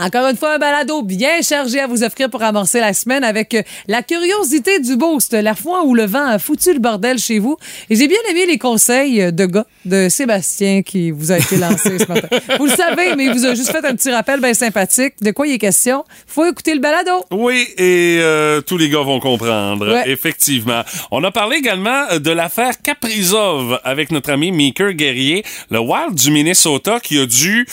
Encore une fois, un balado bien chargé à vous offrir pour amorcer la semaine avec euh, la curiosité du boost, la fois où le vent a foutu le bordel chez vous. Et j'ai bien aimé les conseils de gars de Sébastien qui vous a été lancé ce matin. Vous le savez, mais il vous a juste fait un petit rappel bien sympathique. De quoi il est question? Faut écouter le balado. Oui, et euh, tous les gars vont comprendre. Ouais. Effectivement. On a parlé également de l'affaire Caprizov avec notre ami Meeker Guerrier, le Wild du Minnesota qui a dû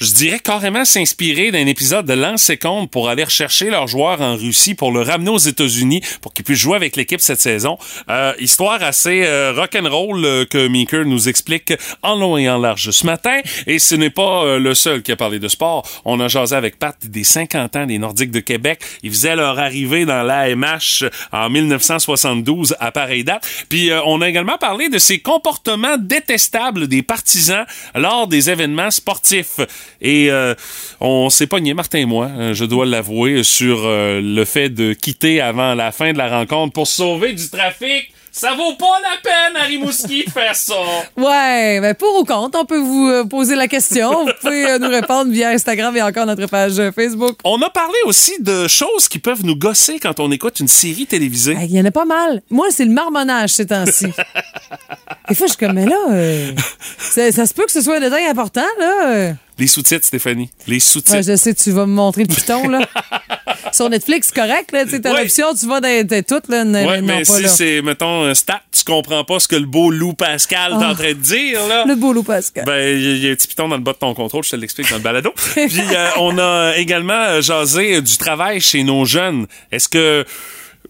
je dirais carrément s'inspirer d'un épisode de Lance Compte pour aller rechercher leurs joueurs en Russie pour le ramener aux États-Unis pour qu'ils puissent jouer avec l'équipe cette saison. Euh, histoire assez euh, rock'n'roll euh, que Meeker nous explique en long et en large ce matin. Et ce n'est pas euh, le seul qui a parlé de sport. On a jasé avec Pat des 50 ans des Nordiques de Québec. Ils faisaient leur arrivée dans l'AMH en 1972 à pareille date. Puis euh, on a également parlé de ces comportements détestables des partisans lors des événements sportifs. Et euh, on s'est pogné, Martin et moi, euh, je dois l'avouer, sur euh, le fait de quitter avant la fin de la rencontre pour sauver du trafic. Ça vaut pas la peine à Rimouski de faire ça. Ouais, ben pour ou contre, on peut vous poser la question. Vous pouvez nous répondre via Instagram et encore notre page Facebook. On a parlé aussi de choses qui peuvent nous gosser quand on écoute une série télévisée. Il y en a pas mal. Moi, c'est le marmonnage ces temps-ci. Des fois, je suis comme, mais là, euh, ça, ça se peut que ce soit un détail important, là. Les sous-titres, Stéphanie. Les sous-titres. Ouais, je sais, tu vas me montrer le piton, là. Sur Netflix, c'est correct, là. Tu sais, t'as Ouais. l'option, tu vas dans, dans tout, là. non, mais pas si c'est, mettons, un stat, tu comprends pas ce que le beau Lou Pascal est en train de dire, là. Le beau loup Pascal. Ben, il y, a- il y a un petit piton dans le bas de ton contrôle, je te l'explique dans le balado. Puis, euh, on a également euh, jasé euh, du travail chez nos jeunes. Est-ce que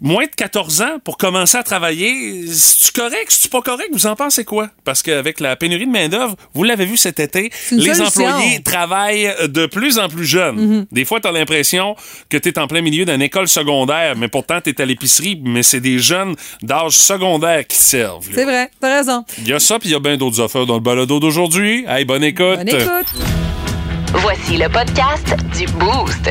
moins de 14 ans pour commencer à travailler, c'est-tu correct, c'est-tu pas correct? Vous en pensez quoi? Parce qu'avec la pénurie de main-d'œuvre, vous l'avez vu cet été, les solution. employés travaillent de plus en plus jeunes. Des fois, t'as l'impression que t'es en plein milieu d'une école secondaire, mais pourtant t'es à l'épicerie, mais c'est des jeunes d'âge secondaire qui te servent. C'est vrai, t'as raison. Il y a ça, puis il y a bien d'autres affaires dans le balado d'aujourd'hui. Hey, bonne écoute. Bonne écoute. Voici le podcast du Boost.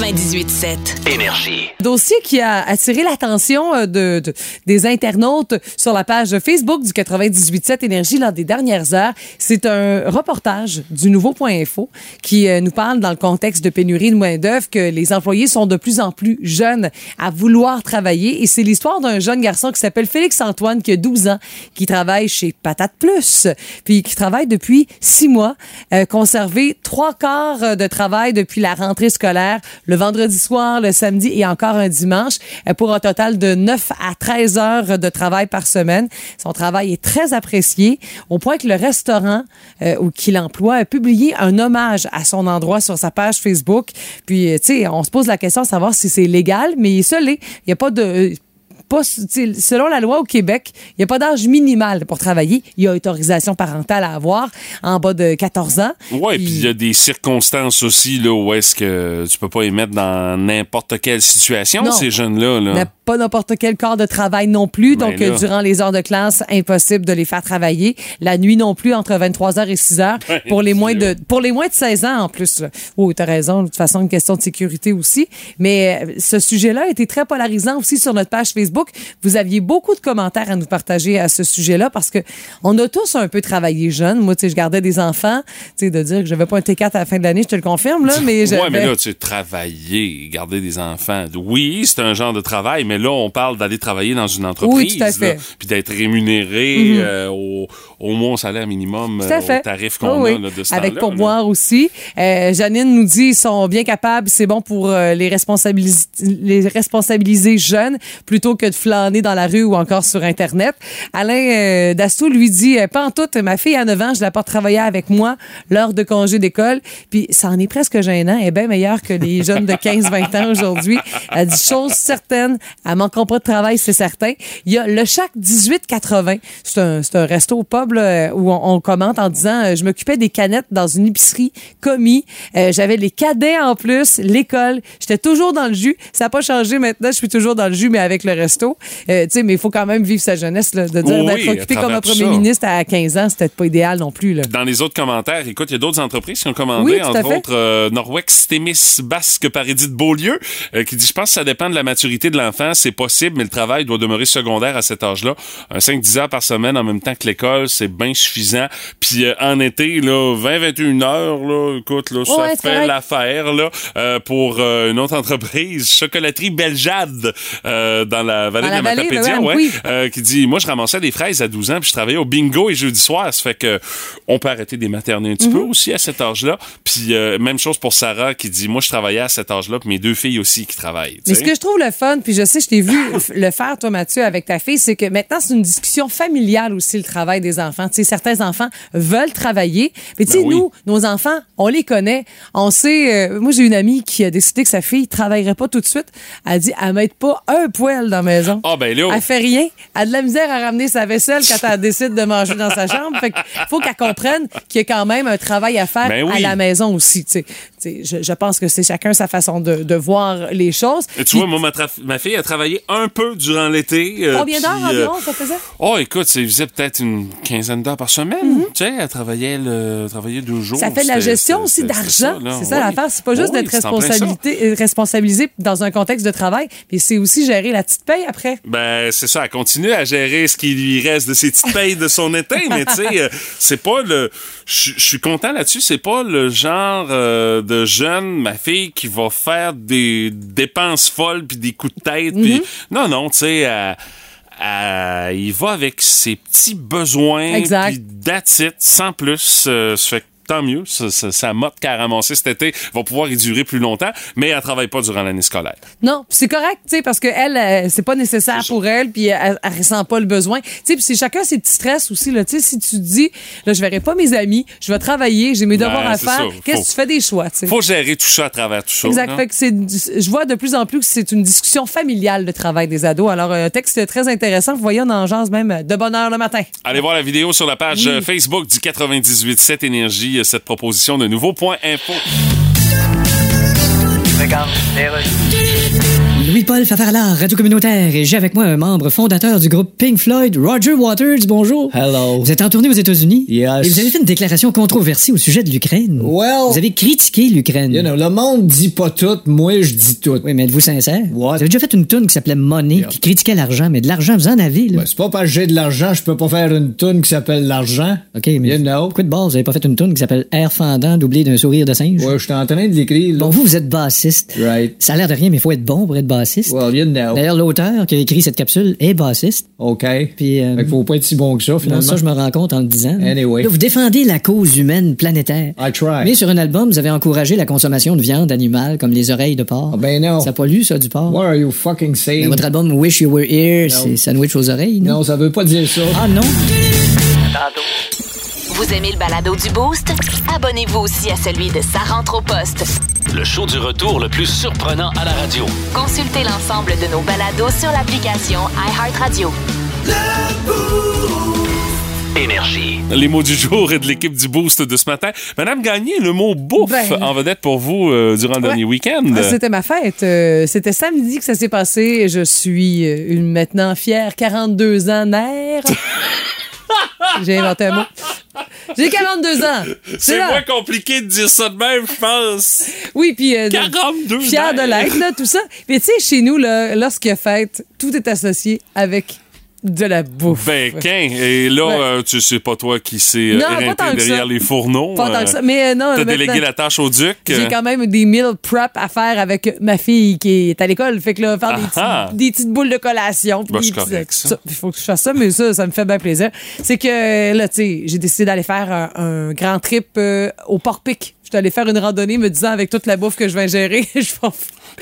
98.7. Énergie. Dossier qui a attiré l'attention euh, de, de- des internautes sur la page Facebook du 98.7 Énergie lors des dernières heures. C'est un reportage du Nouveau.info qui euh, nous parle dans le contexte de pénurie de main-d'œuvre que les employés sont de plus en plus jeunes à vouloir travailler. Et c'est l'histoire d'un jeune garçon qui s'appelle Félix Antoine, qui a 12 ans, qui travaille chez Patate Plus, puis qui travaille depuis six mois, euh, conservé trois quarts de travail depuis la rentrée scolaire, le vendredi soir, le samedi et encore un dimanche, euh, pour un total de 9 à 13 heures de travail par semaine. Son travail est très apprécié, au point que le restaurant euh, où qu'il emploie a publié un hommage à son endroit sur sa page Facebook. Puis, euh, tu sais, on se pose la question de savoir si c'est légal, mais ça l'est. Il n'y a pas de pas, selon la loi au Québec, il n'y a pas d'âge minimal pour travailler. Il y a autorisation parentale à avoir en bas de 14 ans. Ouais, puis il y a des circonstances aussi là où est-ce que tu peux pas les mettre dans n'importe quelle situation Non. ces jeunes-là. Là. Pas n'importe quel corps de travail non plus. Ben Donc, là. euh, durant les heures de classe, impossible de les faire travailler. La nuit non plus, entre 23h et 6h. Ouais, pour les moins de, pour les moins de 16 ans, en plus. là. Oh, t'as raison. De toute façon, une question de sécurité aussi. Mais euh, ce sujet-là a été très polarisant aussi sur notre page Facebook. Vous aviez beaucoup de commentaires à nous partager à ce sujet-là parce que on a tous un peu travaillé jeune. Moi, tu sais, je gardais des enfants. Tu sais, de dire que j'avais pas un T4 à la fin de l'année, je te le confirme, là. Mais Ouais, mais là, tu sais, travailler, garder des enfants. Oui, c'est un genre de travail, mais là, on parle d'aller travailler dans une entreprise. Oui, tout à fait. là, Puis d'être rémunéré euh, au, au moins salaire minimum, Tout à euh, fait. au tarif qu'on Oui, a oui. là, de ce Avec pourboire aussi. Euh, Janine nous dit ils sont bien capables, c'est bon pour euh, les, responsabilis- les responsabiliser jeunes plutôt que de flâner dans la rue ou encore sur Internet. Alain Dassault lui dit pas en tout, ma fille a 9 ans, je la porte travailler avec moi lors de congé d'école. Puis ça en est presque gênant. Elle est bien meilleure que les jeunes de 15-20 ans aujourd'hui. Elle dit chose certaine, elle manquera pas de travail, c'est certain. Il y a le Chac 1880. C'est un, c'est un resto pub là, où on, on commente en disant euh, je m'occupais des canettes dans une épicerie commis. Euh, J'avais les cadets en plus, l'école. J'étais toujours dans le jus. Ça n'a pas changé maintenant. Je suis toujours dans le jus, mais avec le resto. Euh, tu sais, mais il faut quand même vivre sa jeunesse. Là, de dire Oui, d'être occupé comme un premier ça. ministre à 15 ans, c'était pas idéal non plus. Là. Dans les autres commentaires, écoute, il y a d'autres entreprises qui ont commandé, Oui, entre autres euh, Norwex Témis Basque par Edith Beaulieu, euh, qui dit, je pense que ça dépend de la maturité de l'enfant. C'est possible, mais le travail doit demeurer secondaire à cet âge-là. Un 5-10 heures par semaine en même temps que l'école, c'est bien suffisant. Puis euh, en été, là, 20-21 heures, là, écoute, là, ça Ouais, fait l'affaire là, euh, pour euh, une autre entreprise, Chocolaterie Beljade, euh, dans la vallée Dans la de vallée, Matapédia, ouais, oui. qui dit, moi, je ramassais des fraises à 12 ans, puis je travaillais au bingo et jeudi soir. Ça fait que on peut arrêter des materner un petit peu aussi à cet âge-là. Puis même chose pour Sarah qui dit, moi, je travaillais à cet âge-là, puis mes deux filles aussi qui travaillent. Mais ce que je trouve le fun, puis je sais, je t'ai vu le faire, toi, Mathieu, avec ta fille, c'est que maintenant, c'est une discussion familiale aussi, le travail des enfants. Tu sais, certains enfants veulent travailler. Mais tu sais, Ben oui. nous, nos enfants, on les connaît. On sait, euh, moi, j'ai une amie qui a décidé que sa fille travaillerait pas tout de suite. Elle a dit, elle met pas un poêle dans la maison. Ah, ben là. Elle fait rien. Elle a de la misère à ramener sa vaisselle quand elle décide de manger dans sa chambre. Fait qu'il faut qu'elle comprenne qu'il y a quand même un travail à faire Ben oui. à la maison aussi. tu sais. Je, je pense que c'est chacun sa façon de, de voir les choses. Et tu vois, moi, ma, ma fille a travaillé un peu durant l'été. euh, Combien d'heures euh, environ ça faisait? Oh, écoute, ça faisait peut-être une quinzaine d'heures par semaine. Tu sais, elle travaillait, le, travaillait deux jours. Mhm. Ça fait de la gestion aussi d'argent. C'est ça Oui. l'affaire. C'est pas juste Oui, d'être responsabilité, euh, responsabilisé dans un contexte de travail, mais c'est aussi gérer la petite paye après. Ben, c'est ça, elle continue à gérer ce qui lui reste de ses petites payes de son été, mais tu sais, euh, c'est pas le. Je je suis content là-dessus, c'est pas le genre euh, de jeune, ma fille, qui va faire des dépenses folles puis des coups de tête. Puis Non, non, tu sais, elle- elle- il va avec ses petits besoins. Exact. Puis that's it, sans plus. euh, ça fait que tant mieux. Ça, ça, sa motte cet été va pouvoir y durer plus longtemps, mais elle travaille pas durant l'année scolaire. Non, c'est correct, tu sais, parce que elle, euh, c'est pas nécessaire ça. pour elle, puis elle, elle ressent pas le besoin. Tu sais, puis c'est chacun ses petits stress aussi, là. Tu sais, si tu te dis, là, je verrai pas mes amis, je vais travailler, j'ai mes devoirs Ben, à faire, ça. qu'est-ce que tu fais des choix, tu sais? Faut gérer tout ça à travers tout ça. Exact. là. Fait que c'est, je vois de plus en plus que c'est une discussion familiale, le travail des ados. Alors, un texte très intéressant. Vous voyez, on en jase même de bonne heure le matin. Allez voir la vidéo sur la page Oui. euh, Facebook du 98.7 Énergie, euh, cette proposition de nouveau point info. Louis-Paul Fafarlard, Radio Communautaire, et j'ai avec moi un membre fondateur du groupe Pink Floyd, Roger Waters. Bonjour. Hello. Vous êtes en tournée aux États-Unis. Yes. Et vous avez fait une déclaration controversée au sujet de l'Ukraine. Well- Vous avez critiqué l'Ukraine. You know, le monde dit pas tout, moi je dis tout. Oui, mais êtes-vous sincère? What? Vous avez déjà fait une tune qui s'appelait Money, Yeah. qui critiquait l'argent, mais de l'argent, vous en avez, là. Ben, c'est pas parce que j'ai de l'argent, je peux pas faire une tune qui s'appelle l'argent. OK, mais You know. pourquoi de base, vous avez pas fait une tune qui s'appelle Air fendant, doublé d'un sourire de singe? Ouais, je suis en train de l'écrire. Bon, vous, vous êtes bassiste. Right. Ça a l'air de rien, mais il faut être bon pour être bassiste. Well, you know. D'ailleurs, l'auteur qui a écrit cette capsule est bassiste. OK. Puis, euh, Fait qu'il faut pas être si bon que ça, Non, finalement. ça, je me rends compte en le disant. Anyway. Là, vous défendez la cause humaine planétaire. I try. Mais sur un album, vous avez encouragé la consommation de viande animale, comme les oreilles de porc. Ah, ben non. Ça pollue, ça, du porc. What are you fucking Mais saying? votre album Wish You Were Here, c'est sandwich aux oreilles, non? Non, ça veut pas dire ça. Ah non? Vous aimez le balado du Boost? Abonnez-vous aussi à celui de Sa rentre au poste. Le show du retour le plus surprenant à la radio. Consultez l'ensemble de nos balados sur l'application iHeartRadio. Énergie. Les mots du jour et de l'équipe du Boost de ce matin. Madame Gagné, le mot bouffe Ben. en vedette pour vous euh, durant le dernier week-end. Ah, C'était ma fête. Euh, C'était samedi que ça s'est passé. Je suis euh, une maintenant fière 42 ans mère. J'ai inventé un mot. J'ai 42 ans. C'est moins compliqué de dire ça de même, je pense. Oui, puis euh, de- 42 fière de l'être, là, tout ça. Mais tu sais, chez nous, là, lorsqu'il y a fête, tout est associé avec de la bouffe. Ben, qu'un. Et là, Ouais. euh, tu sais pas toi qui s'est euh, éreinté derrière les fourneaux. Pas tant euh, que ça. Mais euh, non, T'as délégué la tâche au duc. J'ai quand même des meal prep à faire avec ma fille qui est à l'école. Fait que là, faire des, Ah petites, des petites boules de collation. Ben. Il faut que je fasse ça, mais ça, ça me fait bien plaisir. C'est que là, tu sais, j'ai décidé d'aller faire un, un grand trip euh, au Port-Pic. Je suis allée faire une randonnée me disant avec toute la bouffe que je vais gérer, je vais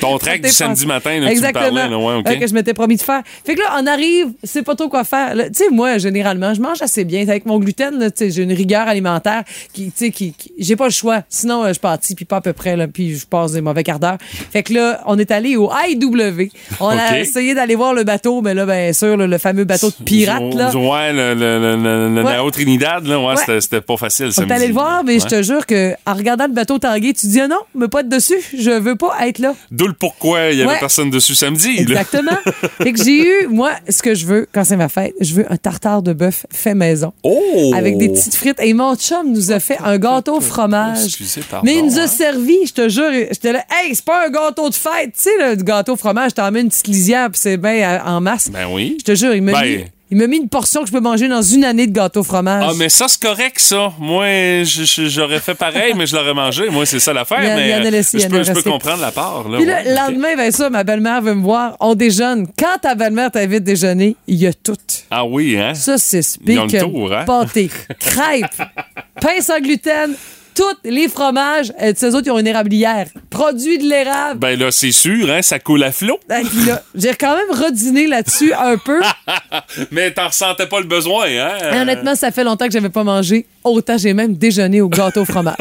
Ton trek du samedi matin, là, tu me Exactement. parlais, là, ouais, ok. Euh, que je m'étais promis de faire. Fait que là, on arrive, c'est pas trop quoi faire. Tu sais, moi, généralement, je mange assez bien. Avec mon gluten, là, tu sais, j'ai une rigueur alimentaire qui, tu sais, qui, qui- j'ai pas le choix. Sinon, euh, je pâtis, puis pas à peu près, là, puis je passe des mauvais quarts d'heure. Fait que là, on est allé au IW. On a essayé d'aller voir le bateau, mais là, bien sûr, le fameux bateau de pirate, là. Ouais, le, le, le, le, Ouais. Nao Trinidad, là, ouais, Ouais. c'était- pas facile. On est allé le voir, mais je te jure que en regardant le bateau tanguer, tu dis ah non, mais pas de dessus, je veux pas être là. D'où le pourquoi il y avait Ouais. personne dessus samedi. Exactement. fait que j'ai eu, moi, ce que je veux quand c'est ma fête, je veux un tartare de bœuf fait maison. Oh! Avec des petites frites. Et mon chum nous a fait un gâteau au fromage. Excusez, pardon, Mais il nous a hein. servi, je te jure. J'étais là, hey, c'est pas un gâteau de fête. Tu sais, le gâteau au fromage, t'en mets une petite lisière, puis c'est bien euh, en masse. Ben oui. Je te jure, il m'a Ben- mis. Il m'a mis une portion que je peux manger dans une année de gâteau au fromage. Ah, mais ça, c'est correct, ça. Moi, j'aurais fait pareil, mais je l'aurais mangé. Moi, c'est ça l'affaire. Mais y en a euh, laissé, je peux, je comprendre la part. Là, Puis ouais, le lendemain, ben ça, ma belle-mère veut me voir. On déjeune. Quand ta belle-mère t'invite déjeuner, il y a tout. Ah oui, hein? Saucisse, Ils ont le bacon, tour, hein? pâté, crêpes, pain sans gluten, tous les fromages. Euh, ces autres, ils ont une érablière. Produit de l'érable. Ben là, c'est sûr, hein? Ça coule à flot. Ben, J'ai quand même rediné là-dessus un peu. mais t'en ressentais pas le besoin, hein? Et honnêtement, ça fait longtemps que j'avais pas mangé. Autant j'ai même déjeuné au gâteau au fromage.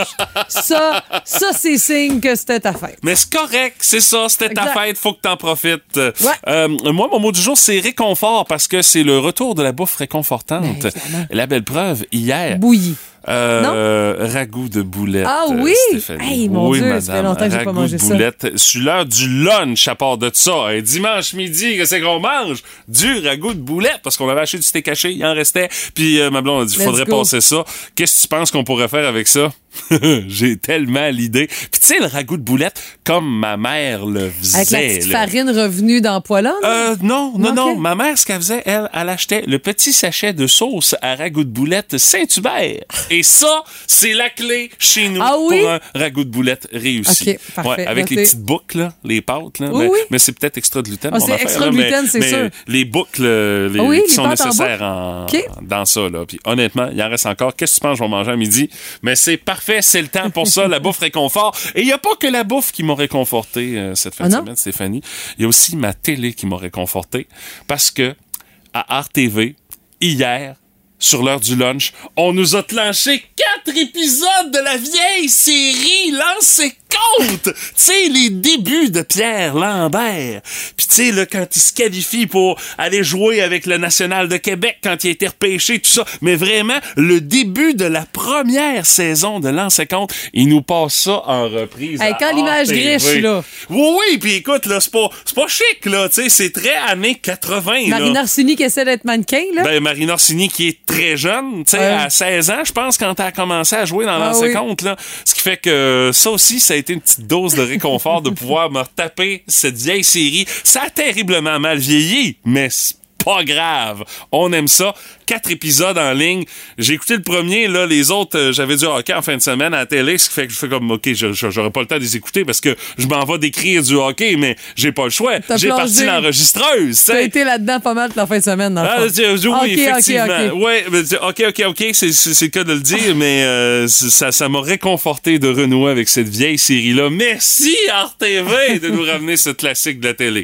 Ça, ça c'est signe que c'était ta fête. Mais c'est correct, c'est ça, c'était ta fête, faut que t'en profites. Ouais. Euh, moi, mon mot du jour, c'est réconfort parce que c'est le retour de la bouffe réconfortante. Ben, la belle preuve, hier. Bouilli. Euh, ragoût de boulettes. Ah euh, oui? Hey, mon oui, Dieu, ça madame. fait longtemps que j'ai pas Ragoût mangé de ça. boulettes. Sur l'heure du lunch, à part de ça. Et dimanche midi, qu'est-ce qu'on mange? Du ragoût de boulettes, parce qu'on avait acheté du steak haché, il en restait. Puis euh, ma blonde a dit, faudrait go. passer ça. Qu'est-ce que tu penses qu'on pourrait faire avec ça? j'ai tellement l'idée. Puis tu sais, le ragoût de boulettes, comme ma mère le faisait. Avec la petite là. farine revenue dans Poilon. Euh, non, non, non. Ma mère, ce qu'elle faisait, elle, elle achetait le petit sachet de sauce à ragoût de boulettes Saint-Hubert. Et ça, c'est la clé chez nous Ah oui? pour un ragoût de boulettes réussi. Ok, parfait. avec les petites boucles, là, les pâtes. Là, Oui, mais oui. mais c'est peut-être extra gluten. Ah, mon c'est extra gluten, c'est mais sûr. Les boucles euh, les, Ah qui les sont en nécessaires en, dans ça. Là. Puis honnêtement, il en reste encore. Qu'est-ce que tu penses? Que je vais manger à midi? Mais c'est parfait, c'est le temps pour ça. la bouffe réconfort. Et il n'y a pas que la bouffe qui m'a réconforté euh, cette fin Ah de semaine, Stéphanie. Il y a aussi ma télé qui m'a réconforté. Parce que à RTV, hier, sur l'heure du lunch, on nous a clenché quatre épisodes de la vieille série Lancez compte! Tu sais, les débuts de Pierre Lambert. Puis tu sais, là, quand il se qualifie pour aller jouer avec le National de Québec, quand il a été repêché, tout ça. Mais vraiment, le début de la première saison de Lancez compte, il nous passe ça en reprise. Hey, quand l'image RTV. griche, là. Oui, oui, puis écoute, là, c'est pas, pas chic, là, tu sais, c'est très années 80, là. Marine Orsini qui essaie d'être mannequin, là. Ben, Marine Orsini qui est très jeune, tu sais, à 16 ans, je pense, quand elle a commencé à jouer dans Ah l'ancien oui. compte, là. Ce qui fait que ça aussi, ça a une petite dose de réconfort de pouvoir me taper cette vieille série. Ça a terriblement mal vieilli, mais pas grave. On aime ça. Quatre épisodes en ligne. J'ai écouté le premier, là, les autres, euh, j'avais du hockey en fin de semaine à la télé, ce qui fait que je fais comme, OK, j'aurais pas le temps de les écouter parce que je m'en vais d'écrire du hockey, mais j'ai pas le choix. T'as J'ai parti plongé. l'enregistreuse, tu T'as été là-dedans pas mal la fin de semaine, dans le Ah, fond. oui, Ok, ok, effectivement. ok. Ouais, mais tu- ok, ok, ok, c'est le cas de le dire, mais euh, ça ça m'a réconforté de renouer avec cette vieille série-là. Merci RTV de nous ramener ce classique de la télé.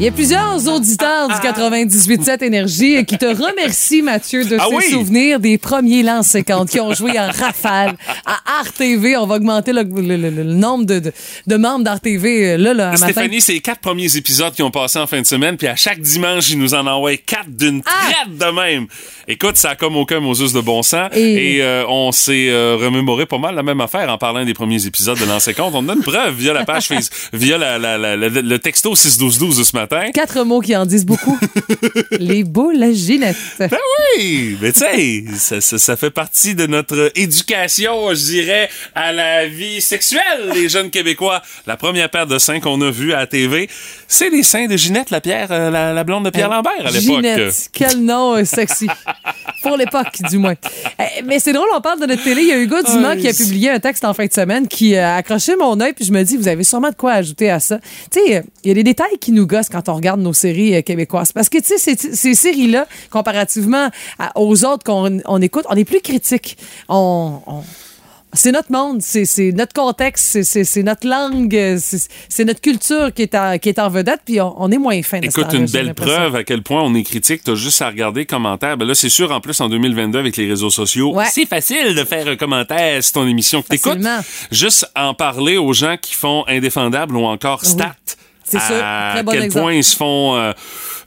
Il y a plusieurs auditeurs du 98.7 Énergie qui te remercient, Mathieu, de Ah ces oui? souvenirs des premiers Lance 50 qui ont joué en rafale à RTV. On va augmenter le, le- le- le nombre de, de, de membres d'RTV là, là, à matin. Stéphanie, c'est les quatre premiers épisodes qui ont passé en fin de semaine, puis à chaque dimanche, ils nous en envoient quatre d'une Ah! traite de même. Écoute, ça a comme aucun Moses de bon sens. Et- Et, euh, on s'est euh, remémoré pas mal la même affaire en parlant des premiers épisodes de Lancer Compte. On a une preuve via la page Facebook, via la, la- la- la- le texto 61212 de ce matin. Quatre mots qui en disent beaucoup. Les boules à Ginette. Ben oui, mais tu sais, ça, ça, ça fait partie de notre éducation, je dirais, à la vie sexuelle, les jeunes Québécois. La première paire de seins qu'on a vus à la TV, c'est les seins de Ginette, la, Pierre, euh, la, la blonde de Pierre Lambert à l'époque. Ginette. Quel nom euh, sexy. Pour l'époque, du moins. Eh, Mais c'est drôle, on parle de notre télé. Il y a Hugo Dumas qui a publié un texte en fin de semaine qui euh, a accroché mon œil, puis je me dis, vous avez sûrement de quoi ajouter à ça. Tu sais, il y a des détails qui nous gossent quand on regarde nos séries euh, québécoises. Parce que, tu sais, ces, ces séries-là, comparativement à- aux autres qu'on on écoute, on est plus critique. On. on- c'est notre monde, c'est notre contexte, c'est- notre langue, c'est notre culture qui est, en, qui est en vedette, puis on, on est moins fin. Écoute, une belle preuve à quel point on est critique. T'as juste à regarder les commentaires. Ben là, c'est sûr, en plus, en 2022, avec les réseaux sociaux, Ouais. c'est facile de faire un commentaire sur ton émission que t'écoutes. Juste en parler aux gens qui font Indéfendable ou encore Stat. C'est à sûr. Très bon quel exemple. point ils se font euh,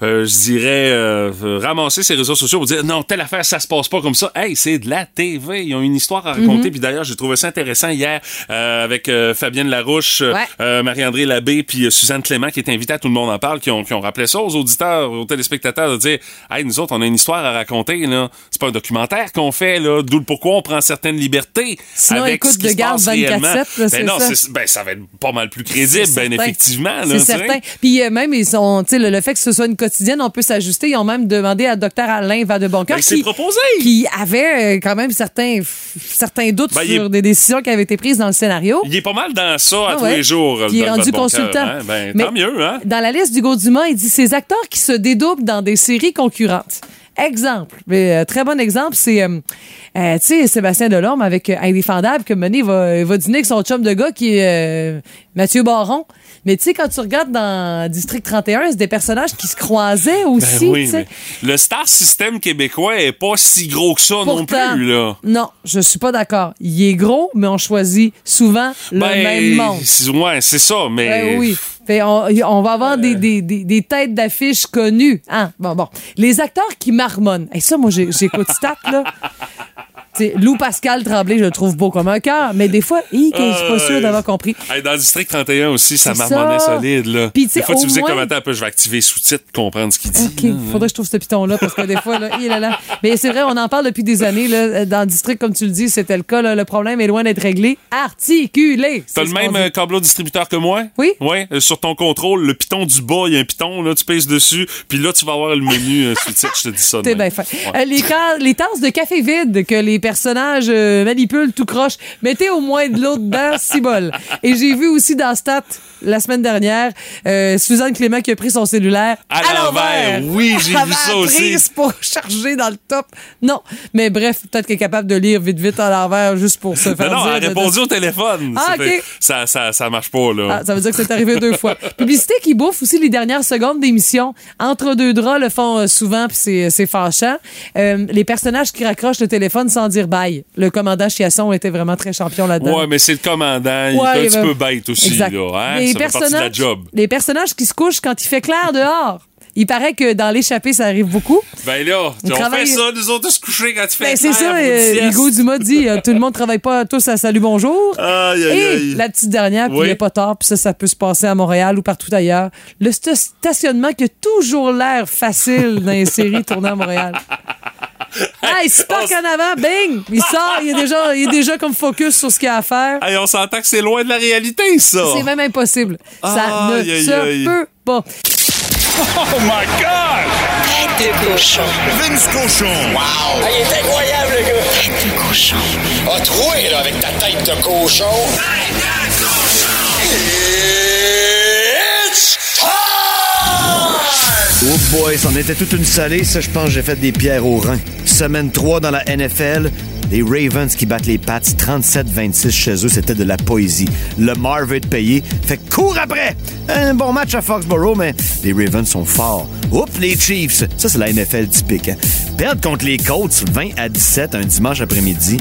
euh, je dirais, euh, ramasser ses réseaux sociaux pour dire non, telle affaire, ça se passe pas comme ça. Hey, c'est de la TV. Ils ont une histoire à raconter. Puis d'ailleurs, j'ai trouvé ça intéressant hier euh, avec euh, Fabienne Larouche, euh, Ouais. euh, Marie-André Labbé, puis euh, Suzanne Clément qui est invitée à Tout le monde en parle, qui ont, qui ont rappelé ça aux auditeurs, aux téléspectateurs, de dire Hey, nous autres, on a une histoire à raconter. là. C'est pas un documentaire qu'on fait, là. D'où le pourquoi on prend certaines libertés. Sinon, avec écoute ce qui de se garde passe 24/7, réellement. là, Ben c'est non, ça. ben, ça va être pas mal plus crédible, ben certain. effectivement. là, C'est certain. Puis euh, même, ils sont, tu sais, le, le fait que ce soit une quotidienne, on peut s'ajuster. Ils ont même demandé à Dr Alain Vadeboncoeur Ben, qui, proposé. qui avait euh, quand même certains, certains doutes Ben, sur est- des décisions qui avaient été prises dans le scénario. Il est pas mal dans ça à Ah tous les jours. Il est rendu consultant. hein? Ben, Mais tant mieux, hein? Dans la liste d'Hugo Dumas, il dit ces acteurs qui se dédoublent dans des séries concurrentes. Exemple, mais, euh, très bon exemple, c'est, euh, euh, tu sais, Sébastien Delorme avec Indéfendable, que Mené va, va dîner avec son chum de gars qui est Mathieu Baron. Mais tu sais, quand tu regardes dans District 31, c'est des personnages qui se croisaient aussi, Ben oui, le star system québécois est pas si gros que ça non plus, là. Non, je suis pas d'accord. Il est gros, mais on choisit souvent le Ben, même monde. Ouais, c'est ça, mais. Ben oui. Fait, on, on va avoir des, des, des, des têtes d'affiches connues. Hein? Bon, bon. Les acteurs qui marmonnent. Et ça, moi, j'ai- j'écoute Stat, là. T'sais, Lou Pascal Tremblay, je le trouve beau comme un cœur, mais des fois, hi, que je suis pas sûr d'avoir compris. Hey, dans le District 31 aussi, ça marmonnait solide, là. Puis, des fois, tu faisais moins- un peu, je vais activer pour comprendre ce qu'il dit. OK, faudrait que je trouve ce piton-là parce que des fois, là, hi là, là. Mais c'est vrai, on en parle depuis des années. Là, dans le district, comme tu le dis, c'était le cas. là. le problème est loin d'être réglé. Articulé. T'as le même euh, câbleau distributeur que moi? Oui. Ouais, euh, sur ton contrôle, le piton du bas, il y a un piton, là, tu pèses dessus, puis là, tu vas avoir le menu euh, sous-titre, je te dis ça. T'es bien fait. Ouais. Euh, les, les tasses de café vide que les personnages euh, manipulent tout croche, mettez au moins de l'eau dedans, bol. Et j'ai vu aussi dans Stat, la semaine dernière, euh, Suzanne Clément qui a pris son cellulaire À l'envers. Oui, j'ai vu ça aussi. prise pour charger dans le top. Non. Mais bref, peut-être qu'elle est capable de lire vite, vite à l'envers juste pour se faire Non, non, dire elle a de- de- répondu au téléphone. Ah, Ça fait- ça, ça, ça marche pas, là. Ah, ça veut dire que c'est arrivé deux fois. Publicité qui bouffe aussi les dernières secondes d'émission. Entre deux draps le font euh, souvent, puis c'est, c'est fâchant. Euh, les personnages qui raccrochent le téléphone sans dire bye. Le commandant Chiasson était vraiment très champion là-dedans. Ouais, mais c'est le commandant. il Ouais, est un petit peu bête aussi, Exact. là. Hein? Les ça fait partie de la job. les personnages qui se couchent quand il fait clair dehors. Il paraît que dans l'échappée, ça arrive beaucoup. Ben là, On on, travaille- fait ça, nous autres, se coucher quand tu fais Ben, c'est ça, euh. Hugo Dumas dit, euh, tout le monde travaille pas tous à Salut Bonjour. Aïe, aïe, Et la petite dernière, puis il a pas tard, puis ça, ça peut se passer à Montréal ou partout ailleurs. Le sta- stationnement qui a toujours l'air facile dans les séries tournées à Montréal. Ah, il en avant, bing! Il sort, il est déjà, il est déjà comme focus sur ce qu'il a à faire. Hey, on s'entend que c'est loin de la réalité, ça. C'est même impossible. Ça ne Aïe, se aïe. peut pas. Oh my God! Tête de cochon. Vince Cochon! Wow! Ah, il est incroyable, le gars! Tête de cochon. A troué, là, avec ta tête de cochon! Tête de cochon! Oh boy, c'en était toute une salée. Ça, je pense j'ai fait des pierres au rein. Semaine 3 dans la NFL. Les Ravens qui battent les Pats 37-26 chez eux, c'était de la poésie. Le Mar veut être payé. Fait que cours après! Un bon match à Foxborough, mais les Ravens sont forts. Oups, les Chiefs! Ça, c'est la NFL typique. Hein? Perdre contre les Colts 20 à 17 un dimanche après-midi.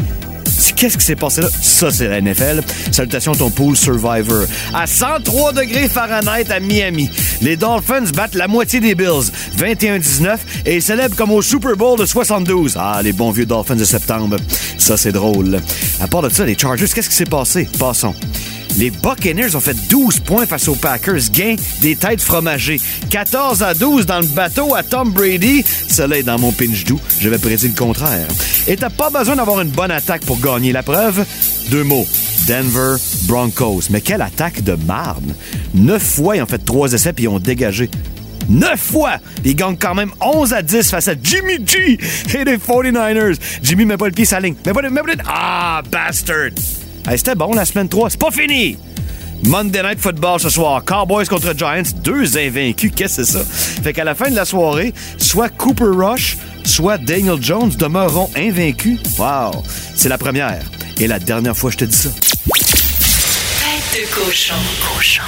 Qu'est-ce qui s'est passé là? Ça, c'est la NFL. Salutations à ton pool Survivor. À 103 degrés Fahrenheit à Miami, les Dolphins battent la moitié des Bills, 21-19, et célèbrent comme au Super Bowl de 72. Ah, les bons vieux Dolphins de septembre. Ça, c'est drôle. À part de ça, les Chargers, qu'est-ce qui s'est passé? Passons. Les Buccaneers ont fait 12 points face aux Packers. Gain des têtes fromagées. 14 à 12 dans le bateau à Tom Brady. Cela est dans mon pinch doux. J'avais prédit le contraire. Et t'as pas besoin d'avoir une bonne attaque pour gagner la preuve. Deux mots. Denver Broncos. Mais quelle attaque de marne. Neuf fois, ils ont fait trois essais puis ils ont dégagé. Neuf fois! Ils gagnent quand même 11 à 10 face à Jimmy G et les 49ers. Jimmy met pas le pied la ligne. Met pas le- met pas le- Ah, bastard! Hey, C'était bon la semaine 3. C'est pas fini! Monday Night Football ce soir. Cowboys contre Giants. Deux invaincus. Qu'est-ce que c'est ça? Fait qu'à la fin de la soirée, soit Cooper Rush, soit Daniel Jones demeureront invaincus. Wow! C'est la première. Et la dernière fois, je te dis ça. Tête de cochon. Cochon.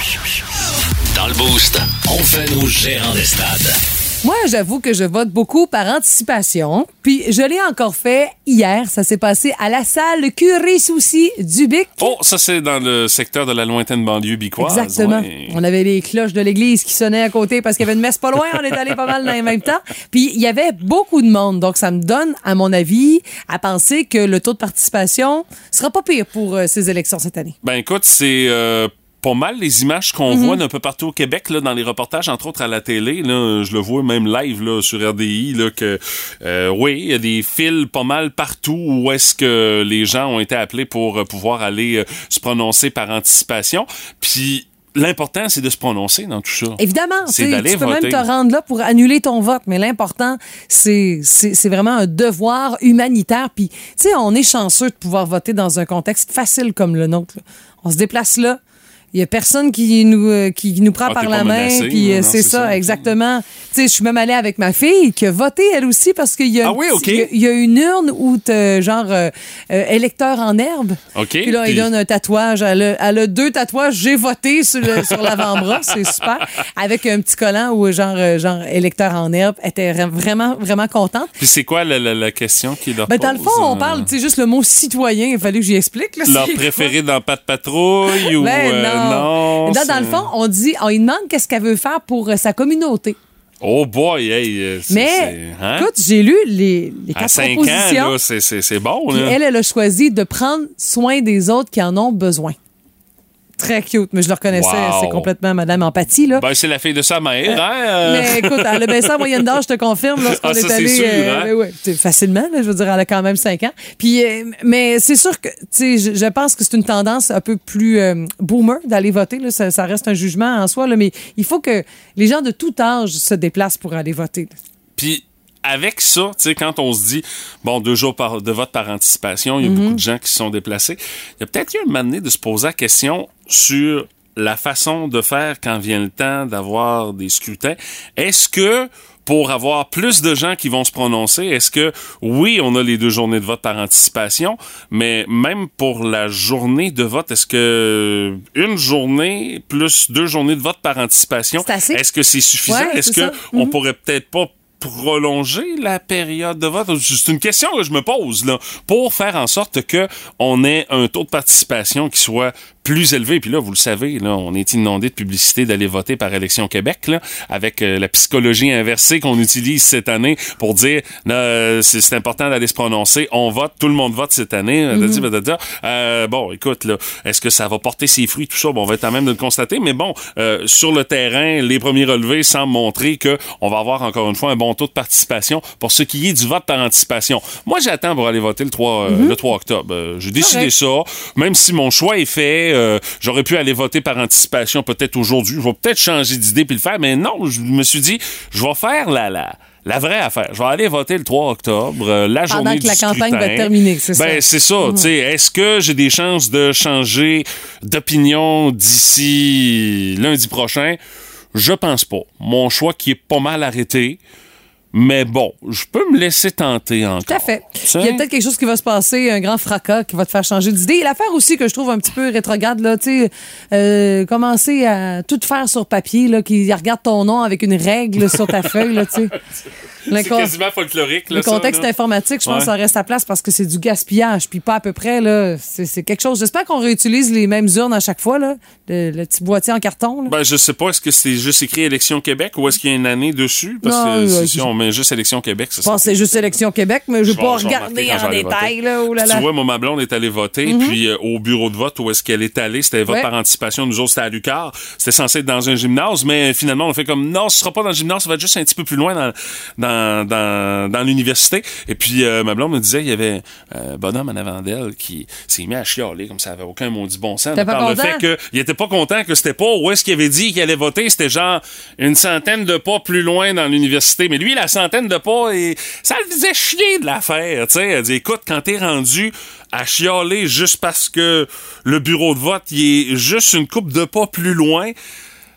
Dans le boost, on fait nos gérants des stades. Moi, j'avoue que je vote beaucoup par anticipation. Puis je l'ai encore fait hier. Ça s'est passé à la salle Curé Souci du Bic. Oh, ça, c'est dans le secteur de la lointaine banlieue bicoise. Exactement. ouais. On avait les cloches de l'église qui sonnaient à côté parce qu'il y avait une messe pas loin. On est allé pas mal dans les mêmes temps. Puis il y avait beaucoup de monde. Donc ça me donne, à mon avis, à penser que le taux de participation sera pas pire pour euh, ces élections cette année. Ben écoute, c'est euh, pas mal les images qu'on Mhm. voit d'un peu partout au Québec, là, dans les reportages, entre autres à la télé. Là, je le vois même live là, sur RDI, là, que euh, oui, il y a des fils pas mal partout où est-ce que les gens ont été appelés pour euh, pouvoir aller euh, se prononcer par anticipation. Puis l'important, c'est de se prononcer dans tout ça. Évidemment, C'est d'aller tu peux voter. même te rendre là pour annuler ton vote, mais l'important, c'est vraiment un devoir humanitaire. Puis, tu sais, on est chanceux de pouvoir voter dans un contexte facile comme le nôtre. là. On se déplace là. Il y a personne qui nous euh, qui nous prend Ah, par la main, puis euh, c'est ça, ça. exactement. Tu sais, je suis même allée avec ma fille qui a voté elle aussi parce qu'il y a Ah oui, y a- une urne où genre euh, électeur en herbe. OK, Puis là, il donne un tatouage. Elle a, elle a deux tatouages. J'ai voté sur, l'avant-bras. C'est super. Avec un petit collant où, genre, genre électeur en herbe. Elle était ra- vraiment, vraiment contente. Puis c'est quoi la, la- la question qui leur Ben, dans le fond, on parle, tu sais, juste le mot citoyen. Il fallait que j'y explique. Là, Leur préféré dans Pas de patrouille ou Ben, non. Non, Dans, c'est- dans le fond, on dit, on lui demande qu'est-ce qu'elle veut faire pour euh, sa communauté. Oh boy, hey, euh, c'est- Mais, c'est- hein? écoute, j'ai lu les, les à quatre 5 propositions. ans, là, c'est- c'est c'est bon. Puis Là. elle, elle a choisi de prendre soin des autres qui en ont besoin. Très cute, mais je le reconnaissais, Wow. c'est complètement Madame Empathie, là. Ben, c'est la fille de sa mère, hein? euh. Mais écoute, elle a baissé en moyenne d'âge, je te confirme, lorsqu'on Ah, est allé. sûr, euh, hein? ouais, facilement, là, je veux dire, elle a quand même 5 ans. Puis, euh, mais c'est sûr que, tu sais, je, je pense que c'est une tendance un peu plus euh, boomer d'aller voter. Là, ça, ça reste un jugement en soi, là, mais il faut que les gens de tout âge se déplacent pour aller voter. Puis avec ça, tu sais, quand on se dit, bon, deux jours par- de vote par anticipation, il y a beaucoup de gens qui se sont déplacés, il y a peut-être eu un moment donné de se poser la question sur la façon de faire quand vient le temps d'avoir des scrutins. Est-ce que pour avoir plus de gens qui vont se prononcer, est-ce que oui, on a les deux journées de vote par anticipation, mais même pour la journée de vote, est-ce que une journée plus deux journées de vote par anticipation, est-ce que c'est suffisant? Ouais, est-ce c'est que ça. on Mhm. pourrait peut-être pas prolonger la période de vote? C'est une question que je me pose, là, pour faire en sorte que on ait un taux de participation qui soit plus élevé. Puis là, vous le savez, là, on est inondé de publicité d'aller voter par élection Québec, là, avec euh, la psychologie inversée qu'on utilise cette année pour dire euh, c'est c'est important d'aller se prononcer. On vote, tout le monde vote cette année. Mhm. Dadadi, badada. Euh, bon, écoute, là, est-ce que ça va porter ses fruits, tout ça? Bon, on va être à même de le constater. Mais bon, euh, sur le terrain, les premiers relevés semblent montrer que on va avoir encore une fois un bon taux de participation pour ce qui est du vote par anticipation. Moi, j'attends pour aller voter le 3, euh, le 3 octobre. Euh, J'ai décidé ça. Même si mon choix est fait, euh, j'aurais pu aller voter par anticipation peut-être aujourd'hui. Je vais peut-être changer d'idée puis le faire. Mais non, je me suis dit, je vais faire la... la la vraie affaire. Je vais aller voter le 3 octobre, euh, la Pendant journée que du la campagne va être terminée, c'est ça. Ben, c'est ça. tu sais, Est-ce que j'ai des chances de changer d'opinion d'ici lundi prochain? Je pense pas. Mon choix qui est pas mal arrêté. Mais bon, je peux me laisser tenter encore. Tout à fait. Il y a peut-être quelque chose qui va se passer, un grand fracas qui va te faire changer d'idée. Et l'affaire aussi que je trouve un petit peu rétrograde, là, tu sais, euh, commencer à tout faire sur papier, là, qui regarde ton nom avec une règle sur ta feuille, là, tu sais. C'est con- quasiment folklorique, là, le ça, contexte là. informatique, je pense, Ouais. ça reste à place parce que c'est du gaspillage, puis pas à peu près, là. C'est quelque chose. J'espère qu'on réutilise les mêmes urnes à chaque fois, là. Le, le petit boîtier en carton, là. Ben, je sais pas, est-ce que c'est juste écrit Élection Québec ou est-ce qu'il y a une année dessus? Parce Non, que si, je- si on met juste Élection Québec, ça Je pense que c'est juste Élection Québec, mais je vais pas regarder en détail, là. Oh là là. Tu vois, moi, ma blonde est allée voter, puis euh, au bureau de vote où est-ce qu'elle est allée, c'était vote Ouais. par anticipation, nous autres, c'était à Lucar. C'était censé être dans un gymnase, mais finalement, on a fait comme, non, ce sera pas dans le gymnase, ça va être juste un petit peu plus loin dans, dans, dans, dans l'université. Et puis, euh, ma blonde me disait, il y avait un bonhomme en avant d'elle qui s'est mis à chialer, comme ça avait aucun maudit bon sens. Par le fait que, il était pas content que c'était pas où est-ce qu'il avait dit qu'il allait voter, c'était genre une centaine de pas plus loin dans l'université. Mais lui, la de pas, et ça le faisait chier de l'affaire, tu. Elle dit, écoute, quand t'es rendu à chialer juste parce que le bureau de vote, est juste une coupe de pas plus loin,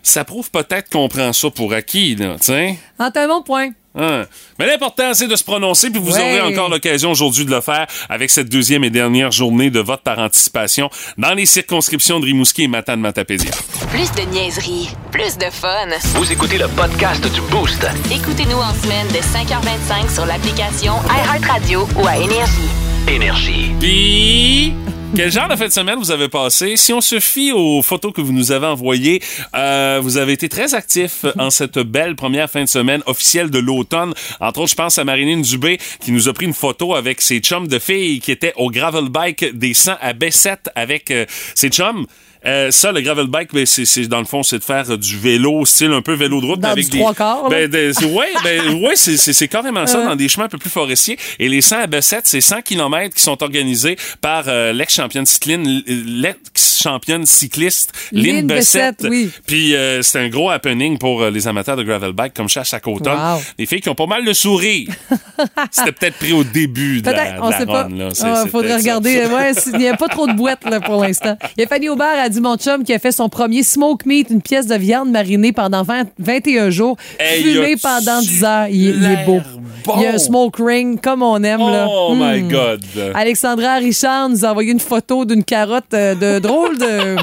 ça prouve peut-être qu'on prend ça pour acquis, là, tu sais. Bon point. Hein. Mais l'important, c'est de se prononcer, puis vous Ouais. aurez encore l'occasion aujourd'hui de le faire avec cette deuxième et dernière journée de vote par anticipation dans les circonscriptions de Rimouski et Matane-Matapédia. Plus de niaiserie, plus de fun. Vous écoutez le podcast du Boost. Écoutez-nous en semaine de 5h25 sur l'application iHeartRadio ou à Énergie. Énergie. Puis, quel genre de fin de semaine vous avez passé? Si on se fie aux photos que vous nous avez envoyées, euh, vous avez été très actifs en cette belle première fin de semaine officielle de l'automne. Entre autres, je pense à Marinine Dubé qui nous a pris une photo avec ses chums de filles qui étaient au gravel bike des 100 à Bessette avec euh, ses chums. Euh, ça, le gravel bike, ben, c'est, c'est- dans le fond, c'est de faire euh, du vélo, style un peu vélo de route. Dans avec du des, trois quarts, ben, des- ouais, ben, ouais, c'est, carrément ça, dans des chemins un peu plus forestiers. Et les 100 à Bessette, c'est 100 km qui sont organisés par euh, l'ex-championne cycline, l'ex-championne cycliste Lynn Lynn Bessette. Bessette, oui. Puis euh, c'est un gros happening pour euh, les amateurs de gravel bike comme chaque chaque automne. Wow. Des filles qui ont pas mal de sourire. C'était peut-être pris au début de la, de on la sait pas. là. Ah, faudrait regarder. Ouais, il n'y a pas trop de boîtes là, pour l'instant. Il y a Fanny Aubert a dit mon chum qui a fait son premier smoke meat, une pièce de viande marinée pendant 20 21 jours, Hey, fumée pendant 10 heures. Il, est- il est beau. bon? Il y a un smoke ring comme on aime. là. Oh my Hmm. God. Alexandra Richard nous a envoyé une photo d'une carotte euh, de drôle de.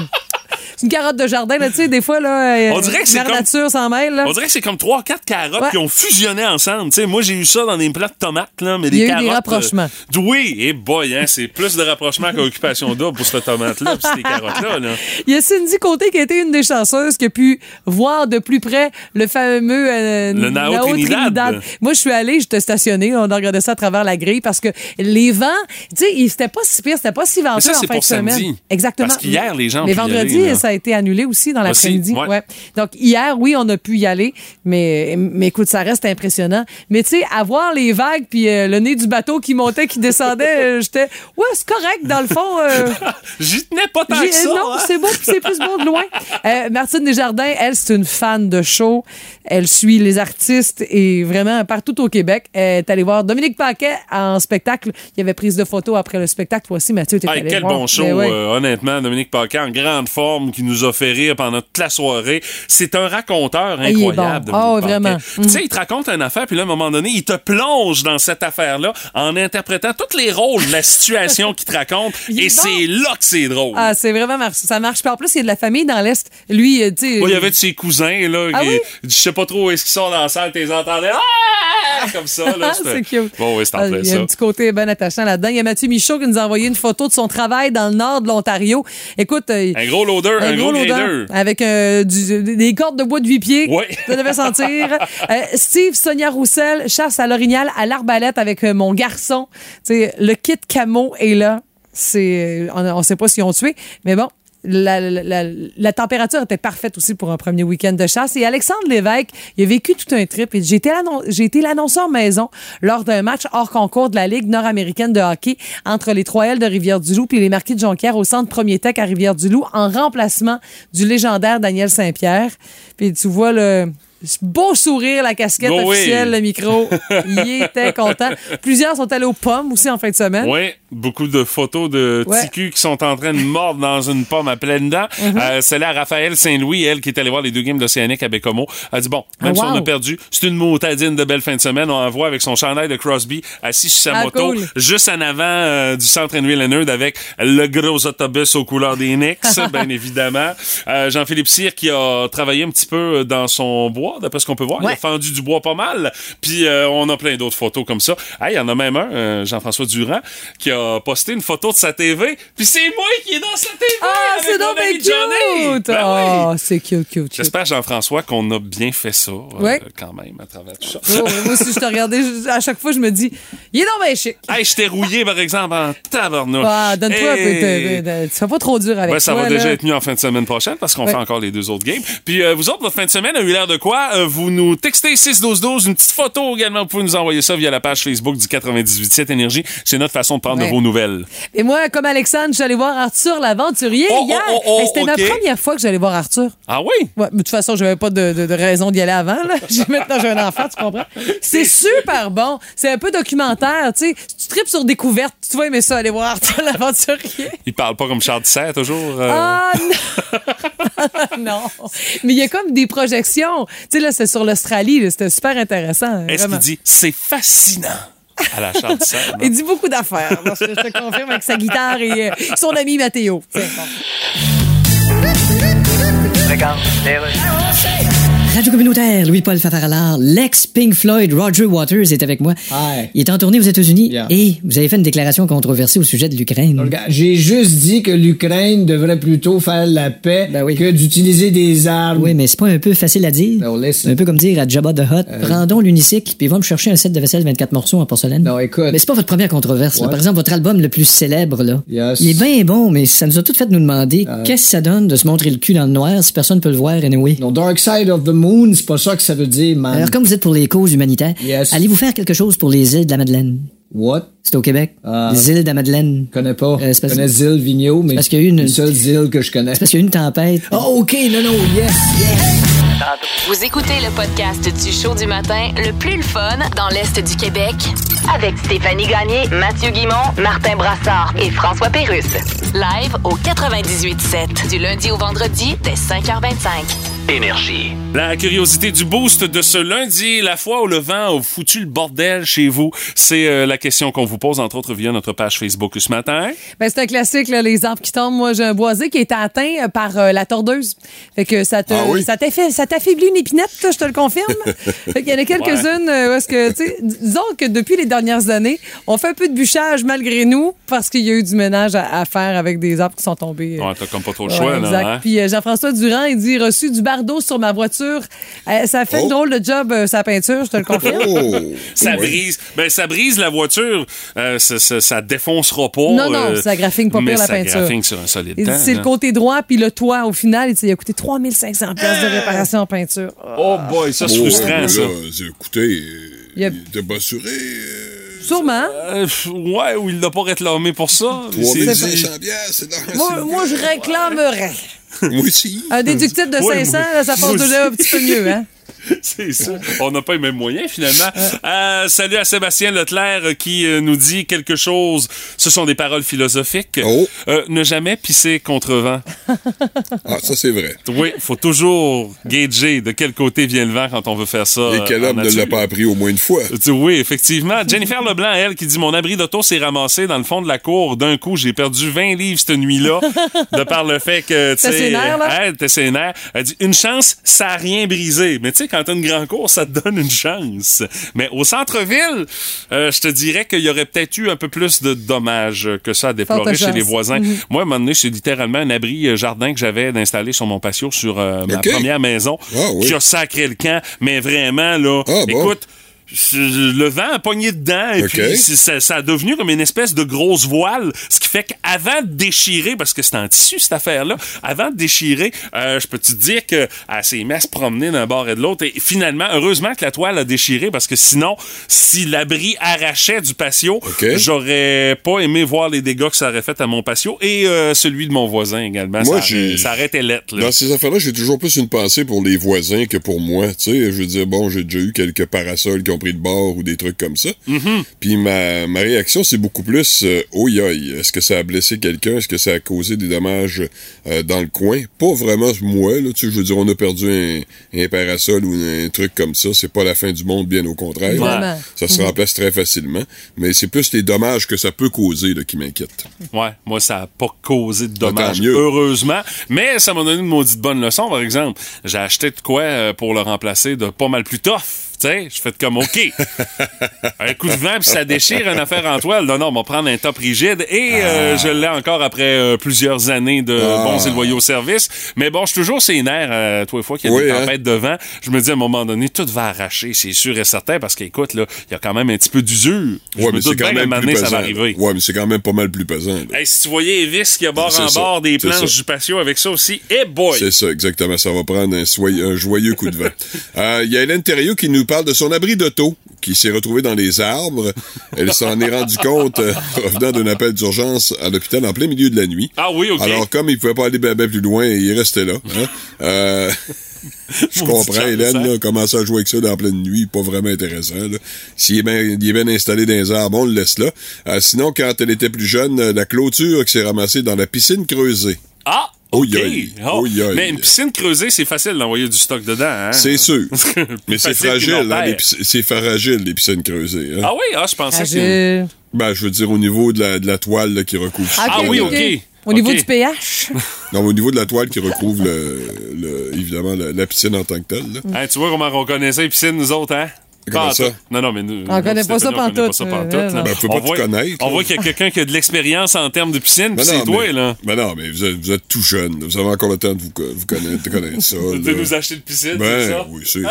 C'est une carotte de jardin, là, tu sais, des fois, là. euh, On dirait que c'est comme- nature s'en mêle, là. On dirait que c'est comme trois, quatre carottes Ouais. qui ont fusionné ensemble. Tu sais, moi, j'ai eu ça dans des plats de tomates, là, mais Il y a des eu des carottes. rapprochements. euh, oui, et boy, hein, c'est plus de rapprochement qu'occupation double pour cette tomate-là, puis ces carottes-là. Là. Il y a Cindy Côté qui a été une des chanceuses qui a pu voir de plus près le fameux euh, Le Nao Trinidad. Moi, je suis allée, j'étais stationnée, on a regardé ça à travers la grille parce que les vents, tu sais, c'était pas si pire, c'était pas si venteux en c'est fin pour de semaine. samedi. Exactement. Parce qu'hier, les gens Mais vendredi, aller. Ça a été annulé aussi dans l'après-midi. ouais. Ouais. Donc, hier, oui, on a pu y aller, mais, mais écoute, ça reste impressionnant. Mais tu sais, avoir les vagues puis euh, le nez du bateau qui montait, qui descendait, euh, j'étais, ouais, c'est correct, dans le fond. euh, J'y tenais pas tant que ça. non, hein. c'est beau, puis c'est plus beau de loin. Martine Desjardins, elle, c'est une fan de show. Elle suit les artistes et vraiment partout au Québec. Elle est allée voir Dominique Paquet en spectacle. Il y avait prise de photos après le spectacle. Toi aussi, Mathieu, t'es Hey, allé quel voir. bon show, ouais. euh, honnêtement. Dominique Paquet en grande forme, qui nous a fait rire pendant toute la soirée. C'est un raconteur Ah, incroyable. bon. Dominique Ah, vraiment. Tu sais, il te raconte une affaire, puis là, à un moment donné, il te plonge dans cette affaire-là en interprétant tous les rôles de la situation qu'il te raconte. Et c'est là que c'est drôle. Ah, c'est vraiment mar- ça marche. Puis en plus, il y a de la famille dans l'Est. Lui, euh, tu sais. Il y avait de ses cousins, là, Ah oui? je sais pas trop où est-ce qu'ils sont dans la salle, t'es entendais, ah! comme ça, là. c'est cute. Bon, oui, c'est en Ah, Il y a un petit côté bien attachant là-dedans. Il y a Mathieu Michaud qui nous a envoyé une photo de son travail dans le nord de l'Ontario. Écoute, euh, Un gros loader, un, gros, loader grader. avec euh, du- des cordes de bois de huit pieds. Ouais. Ça devait sentir. Euh, Steve, Sonia Roussel, chasse à l'orignal à l'arbalète avec euh, mon garçon. Tu sais, le kit camo est là. C'est, on ne sait pas s'ils ont tué, mais bon. La, la- la- la température était parfaite aussi pour un premier week-end de chasse. Et Alexandre Lévesque, il a vécu tout un trip. J'ai été l'annonceur maison lors d'un match hors concours de la Ligue nord-américaine de hockey entre les 3L de Rivière-du-Loup et les Marquis de Jonquière au centre Premier Tech à Rivière-du-Loup en remplacement du légendaire Daniel Saint-Pierre. Puis tu vois le beau sourire, la casquette Oh oui. officielle, le micro. il était content. Plusieurs sont allés aux pommes aussi en fin de semaine. Oui, beaucoup de photos de Ouais. qui sont en train de mordre dans une pomme à pleines dents. Mm-hmm. Euh, c'est là Raphaël Saint-Louis, elle, qui est allée voir les deux games d'Océanique à Bécomo. Elle dit, bon, même si on a perdu, c'est une motadine de belle fin de semaine. On en voit avec son chandail de Crosby assis sur sa Ah, moto, cool. juste en avant euh, du centre Henry Leonard avec le gros autobus aux couleurs des Knicks, bien évidemment. Euh, Jean-Philippe Cyr qui a travaillé un petit peu dans son bois, d'après ce qu'on peut voir. Il a fendu du bois pas mal. Puis euh, on a plein d'autres photos comme ça. Ah, il y en a même un, euh, Jean-François Durand, qui a posté une photo de sa TV. Puis c'est moi qui est dans sa TV. Ah, c'est donc bien cute! Ben oui. c'est cute, cute, cute. J'espère, Jean-François, qu'on a bien fait ça, euh, Ouais. quand même, à travers tout ça. Oh, moi aussi, je te regardais, je- à chaque fois, je me dis, il est donc bien chic. Hey, je t'ai rouillé, par exemple, en tabarnouche. Ah, donne-toi un peu. Hey. de- de- Tu fais pas trop dur avec Ouais, ça toi, va là. déjà être mieux en fin de semaine prochaine parce qu'on Ouais. fait encore les deux autres games. Puis euh, vous autres, votre fin de semaine a eu l'air de quoi? Euh, vous nous textez 61212, une petite photo également. Vous pouvez nous envoyer ça via la page Facebook du 98.7 Énergie. C'est notre façon de prendre Ouais. Vos nouvelles. Et moi, comme Alexandre, allée voir Arthur l'aventurier Oh, hier. oh, oh, C'était ok. ma première fois que j'allais voir Arthur. Ah oui? Ouais, mais de toute façon, je n'avais pas de, de- de raison d'y aller avant. Là. Maintenant, j'ai un enfant, tu comprends? C'est super bon. C'est un peu documentaire. Tu sais, tu tripes sur découverte. Tu vas aimer ça, aller voir Arthur l'aventurier. Il parle pas comme Charles Tisser, toujours. euh, Ah non! non. Mais il y a comme des projections. Tu sais, là, c'est sur l'Australie. C'était super intéressant. Est-ce vraiment. qu'il dit c'est fascinant? À la non? Il dit beaucoup d'affaires. parce que Je te confirme avec sa guitare et euh, son ami Mathéo. Tiens, bon. Radio communautaire, Louis-Paul Fafaralard, l'ex-Pink Floyd Roger Waters est avec moi. Hi. Il est en tournée aux États-Unis Yeah. et vous avez fait une déclaration controversée au sujet de l'Ukraine. J'ai juste dit que l'Ukraine devrait plutôt faire la paix Ben oui. que d'utiliser des armes. Oui, mais c'est pas un peu facile à dire. Non, C'est listen. un peu comme dire à Jabba the Hutt, prends l'unicycle puis va me chercher un set de vaisselle 24 morceaux en porcelaine. Non, écoute. Mais c'est pas votre première controverse. là. Par exemple, votre album le plus célèbre, là. Yes. Il est bien bon, mais ça nous a tout fait nous demander qu'est-ce que ça donne de se montrer le cul dans le noir si personne peut le voir anyway. Non, Dark Side of the Moon, c'est pas ça que ça veut dire, man. Alors, comme vous êtes pour les causes humanitaires, Yes. allez-vous faire quelque chose pour les îles de la Madeleine? What? C'est au Québec. Ah. les îles de la Madeleine. Je connais pas. Euh, je connais Zil Vigneault, mais parce qu'il y a eu une- le seul Zil que je connais. C'est parce qu'il y a eu une tempête. Oh, OK, non, non, yes, yes. Vous écoutez le podcast du show du matin le plus le fun dans l'Est du Québec avec Stéphanie Gagné, Mathieu Guimont, Martin Brassard et François Pérusse. Live au 98.7 du lundi au vendredi dès 5h25. Énergie. La curiosité du boost de ce lundi, la fois où le vent a foutu le bordel chez vous, c'est euh, la question qu'on vous pose, entre autres, via notre page Facebook ce matin. Ben, c'est un classique, là, les arbres qui tombent. Moi, j'ai un boisé qui a été atteint euh, par euh, la tordeuse. Fait que ça te, Ah oui? ça t'affaiblit, ça t'affaiblit une épinette, je te le confirme. fait qu'il y en a quelques-unes où est-ce que, tu sais, disons que depuis les dernières années, on fait un peu de bûchage malgré nous parce qu'il y a eu du ménage à, à faire avec des arbres qui sont tombés. euh, Ouais, t'as comme pas trop le Ouais, choix, exact. là. hein? Puis euh, Jean-François Durand, il dit reçu du bardeau sur ma voiture. Euh, ça fait Oh. une drôle de job, euh, sa peinture, je te le confirme. Oh! Ça Ouais. brise, ben ça brise la voiture, euh, ça, ça, ça défoncera pas. Non, non, euh, ça graphine pas mais pire la ça peinture. graphine sur un solide Il dit, temps, c'est là. le côté droit, puis le toit, au final, il a coûté 3500 pièces de réparation en peinture. Oh boy, ça c'est Oh, frustrant, là, ça. c'est- écoutez, Il a- il était pas assuré. euh, Sûrement. Euh, ouais, ou il l'a pas réclamé pour ça. C'est- 3500 piastres, c'est dans- Moi, c'est- moi, je réclamerais. Moi aussi. Un déductible de Ouais, 500, moi- là, ça passe déjà un petit peu mieux, hein? C'est ça. On n'a pas les mêmes moyens, finalement. Euh, salut à Sébastien Leclerc euh, qui euh, nous dit quelque chose. Ce sont des paroles philosophiques. Oh. Euh, ne jamais pisser contre vent. Ah, ça, c'est vrai. Oui, faut toujours gager de quel côté vient le vent quand on veut faire ça. Et quel homme ne l'a pas appris au moins une fois? Tu- Oui, effectivement. Jennifer Leblanc, elle, qui dit Mon abri d'auto s'est ramassé dans le fond de la cour. D'un coup, j'ai perdu 20 livres cette nuit-là, de par le fait que. tu T'es sais, sénère, là? Elle sénère. Elle dit Une chance, ça a rien brisé. Mais tu sais, quand t'as une grande cour, ça te donne une chance. Mais au centre-ville, euh, je te dirais qu'il y aurait peut-être eu un peu plus de dommages que ça à déplorer chez les voisins. Mhm. Moi, à un moment donné, c'est littéralement un abri euh, jardin que j'avais d'installer sur mon patio sur euh, ma première maison Ah oui. qui a sacré le camp. Mais vraiment, là, Ah bon? écoute, le vent a pogné dedans et puis ça, ça a devenu comme une espèce de grosse voile, ce qui fait qu'avant de déchirer, parce que c'est en tissu cette affaire-là, avant de déchirer, euh, je peux te dire que elle s'est mise à se promener d'un bord et de l'autre et finalement, heureusement que la toile a déchiré parce que sinon, si l'abri arrachait du patio, j'aurais pas aimé voir les dégâts que ça aurait fait à mon patio et euh, celui de mon voisin également. Moi, ça, ça aurait été lettre. là. Dans ces affaires-là, j'ai toujours plus une pensée pour les voisins que pour moi. Tu sais, je veux dire, bon, j'ai déjà eu quelques parasols qui ont pris de bord ou des trucs comme ça. Mm-hmm. Puis ma, ma réaction, c'est beaucoup plus, euh, oh est-ce que ça a blessé quelqu'un? Est-ce que ça a causé des dommages euh, dans le coin? Pas vraiment moi, là. Tu sais, je veux dire, on a perdu un, un parasol ou un truc comme ça. C'est pas la fin du monde, bien au contraire. Ça se remplace très facilement. Mais c'est plus les dommages que ça peut causer là, qui m'inquiètent. Ouais, moi, ça n'a pas causé de Ah, tant dommages, mieux. heureusement. Mais ça m'a donné une maudite bonne leçon, par exemple. J'ai acheté de quoi euh, pour le remplacer de pas mal plus tough. Tu sais, je fais comme OK. un coup de vent, puis ça déchire une affaire en toile. Non, non, on va prendre un top rigide. Et euh, je l'ai encore après euh, plusieurs années de Ah. bons et loyaux services. Mais bon, je suis toujours ses nerfs, euh, toi et fois qu'il y a Oui, des hein. tempêtes de vent. Je me dis à un moment donné, tout va arracher, c'est sûr et certain, parce qu'écoute, là, il y a quand même un petit peu d'usure. Ouais, mais c'est quand même plus ça va arriver. Ouais, mais c'est quand même pas mal plus pesant. Hey, si tu voyais Evis qui a bord en ça, bord des planches ça. du patio avec ça aussi, eh boy! C'est ça, exactement. Ça va prendre un, un joyeux coup de vent. Euh, Il y a Hélène Thériault qui nous nous parle de son abri d'auto qui s'est retrouvé dans les arbres. Elle s'en est rendu compte euh, revenant d'un appel d'urgence à l'hôpital en plein milieu de la nuit. Ah oui, OK. Alors, comme il pouvait pas aller ben plus loin, il restait là. hein. Euh, je comprends, Hélène, là, commencer à jouer avec ça dans la pleine nuit, pas vraiment intéressant. S'il est bien il est bien installé dans les arbres, on le laisse là. Euh, sinon, quand elle était plus jeune, euh, la clôture qui s'est ramassée dans la piscine creusée. Ah! Oh, OK. yoï. Oh. Oh. Mais une piscine creusée, c'est facile d'envoyer du stock dedans. Hein? C'est sûr. Mais c'est fragile, hein, c'est fragile, les piscines creusées. hein. Ah oui? Ah, je pensais que... Ben, je veux dire, au niveau de la, de la toile là, qui recouvre ça. Ah oui, OK. Au niveau du pH? Non, au niveau de la toile qui recouvre, le, le- évidemment, la, la piscine en tant que telle. là. Hein, tu vois comment on connaissait les piscines, nous autres, hein? Comment Pas en ça? tout. Non, non, mais nous. On connaît pas ça on pas ça euh, pantoute. Ben, faut pas On tout voit- connaître, On voit qu'il y a quelqu'un qui a de l'expérience en termes de piscine, Ben puis c'est toi, mais- là. Ben non, mais vous êtes, vous êtes tout jeune. Vous avez encore le temps de vous, co- vous connaître, de connaître ça. De nous acheter de piscine, Ben, c'est ça? oui, c'est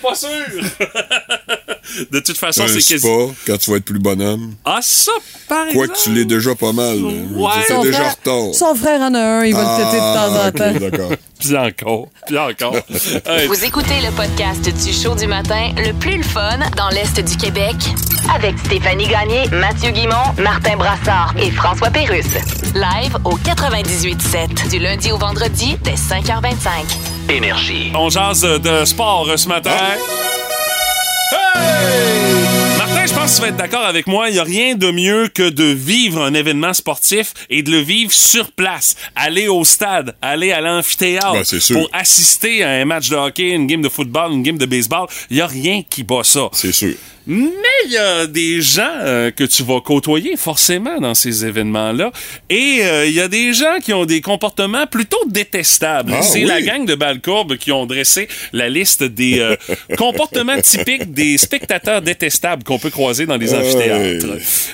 pas sûr! de toute façon, c'est quasi. quand tu vas être plus bonhomme. Ah, ça, par Quoi exemple. que tu l'es déjà pas mal. Ouais. T'es Son déjà frère, retard. son frère en a un, il va le têter de temps en Ah, temps. d'accord. Puis encore, puis encore. Hey, Vous écoutez le podcast du show du matin le plus le fun dans l'Est du Québec avec Stéphanie Gagné, Mathieu Guimont, Martin Brassard et François Pérusse. Live au 98.7 du lundi au vendredi dès 5h25. Énergie. on jase de sport ce matin. Tu vas être d'accord avec moi. Il n'y a rien de mieux que de vivre un événement sportif et de le vivre sur place. Aller au stade, aller à l'amphithéâtre Ben, pour assister à un match de hockey, une game de football, une game de baseball. Il n'y a rien qui bat ça. C'est sûr. Mais il y a des gens euh, que tu vas côtoyer forcément dans ces événements-là. Et euh, il y a des gens qui ont des comportements plutôt détestables. Ah, C'est oui. la gang de Balcourbe qui ont dressé la liste des euh, comportements typiques des spectateurs détestables qu'on peut croiser dans les Ouais. amphithéâtres.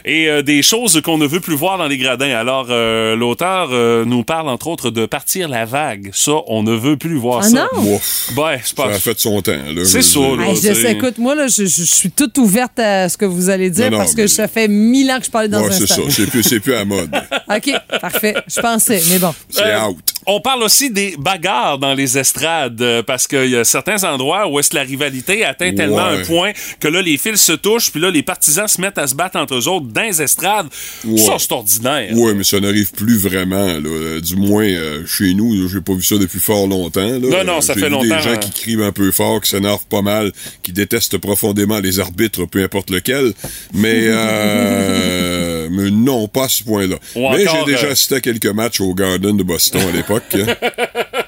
Et euh, des choses qu'on ne veut plus voir dans les gradins. Alors, euh, l'auteur euh, nous parle entre autres de partir la vague. Ça, on ne veut plus voir Ah ça. non? Ouais, c'est Ça pas... a fait son temps. là, C'est ça, là. Je écoute, moi, là, je, je- je suis toute ouverte à ce que vous allez dire Non, non, parce que mais- ça fait mille ans que je parlais dans Ouais, un c'est ça. C'est plus, c'est plus à mode. OK, parfait. Je pensais, mais bon. C'est Euh, out. On parle aussi des bagarres dans les estrades euh, parce qu'il y a certains endroits où est-ce que la rivalité atteint tellement Ouais. un point que là les fils se touchent puis là les partisans se mettent à se battre entre eux autres dans les estrades. Ouais. Ça c'est ordinaire. Ouais, mais ça n'arrive plus vraiment. Là. Euh, Du moins, euh, chez nous, j'ai pas vu ça depuis fort longtemps. Là. Non, non, ça fait vu longtemps, des gens hein. qui crient un peu fort, qui s'énervent pas mal, qui détestent profondément les arbitres, peu importe lequel. Mais, euh, mais non, pas à ce point-là. Mais j'ai déjà euh, assisté à quelques matchs au Garden de Boston à l'époque.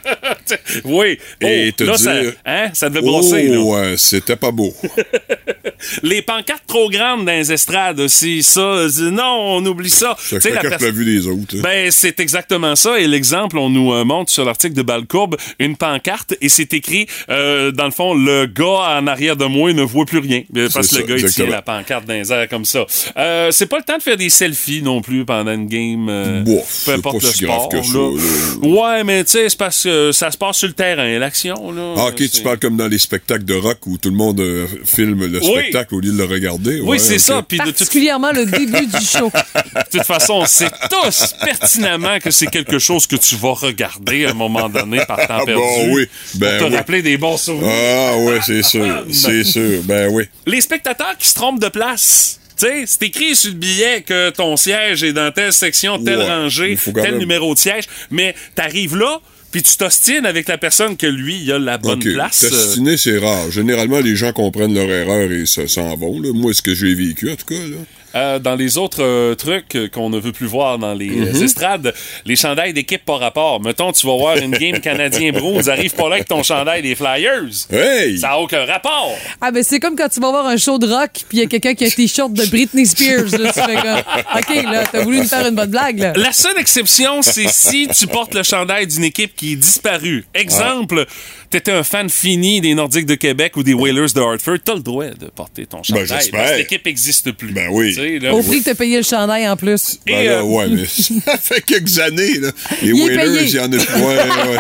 Oui. Et Oh, te là, ça, dire- hein, ça devait brosser. oh, ouais, c'était pas beau. Les pancartes trop grandes dans les estrades aussi, ça, euh, non, on oublie ça. Chacun la pers- vue des autres. hein. Ben, c'est exactement ça. Et l'exemple, on nous euh, montre sur l'article de Balcourbe une pancarte et c'est écrit, euh, dans le fond, le gars en arrière de moi ne voit plus rien. Parce que C'est le ça, gars, il tient la pancarte dans les airs comme ça. Euh, c'est pas le temps de faire des selfies non plus pendant une game. Bof, peu c'est importe pas le si grave sport. que ça, là. Ouais, mais tu sais, c'est parce que ça se passe sur le terrain, l'action. là. Ah, ok, tu parles comme dans les spectacles de rock où tout le monde euh, filme le Oui. spectacle au lieu de le regarder. Oui, Ouais, c'est ça. Puis toute Particulièrement le début du show. De toute façon, on sait tous pertinemment que c'est quelque chose que tu vas regarder à un moment donné par temps Ah perdu. bon, oui. Ben pour te oui. rappeler des bons souvenirs. Ah, ouais, c'est sûr. C'est sûr. Ben oui. Les spectateurs qui se trompent de place. Tu sais, c'est écrit sur le billet que ton siège est dans telle section, telle Ouais, rangée, tel même- numéro de siège, mais t'arrives là, puis tu t'ostines avec la personne que lui, il a la bonne OK. place. euh, T'astiner, c'est rare. Généralement, les gens comprennent leur erreur et se- s'en vont. Là. Moi, ce que j'ai vécu, en tout cas. Là. Euh, dans les autres euh, trucs qu'on ne veut plus voir dans les euh, Mhm. estrades, les chandails d'équipe par rapport. Mettons, tu vas voir une game canadien Bruins, arrive pas là avec ton chandail des Flyers. Hey! Ça n'a aucun rapport. Ah, ben c'est comme quand tu vas voir un show de rock puis il y a quelqu'un qui a un t-shirt de Britney Spears. Là, tu fais comme, OK, là, t'as voulu nous faire une bonne blague, là. La seule exception, c'est si tu portes le chandail d'une équipe qui est disparue. Exemple, t'étais un fan fini des Nordiques de Québec ou des Whalers de Hartford, t'as le droit de porter ton chandail. Ben, j'espère. parce que l'équipe n'existe plus. Ben oui. Là. Au prix que t'as payé le chandail en plus. Et, Ben là, euh, ouais, mais ça fait quelques années, là. Les Il est Whalers, payé. il y en a plus. Ouais, ouais.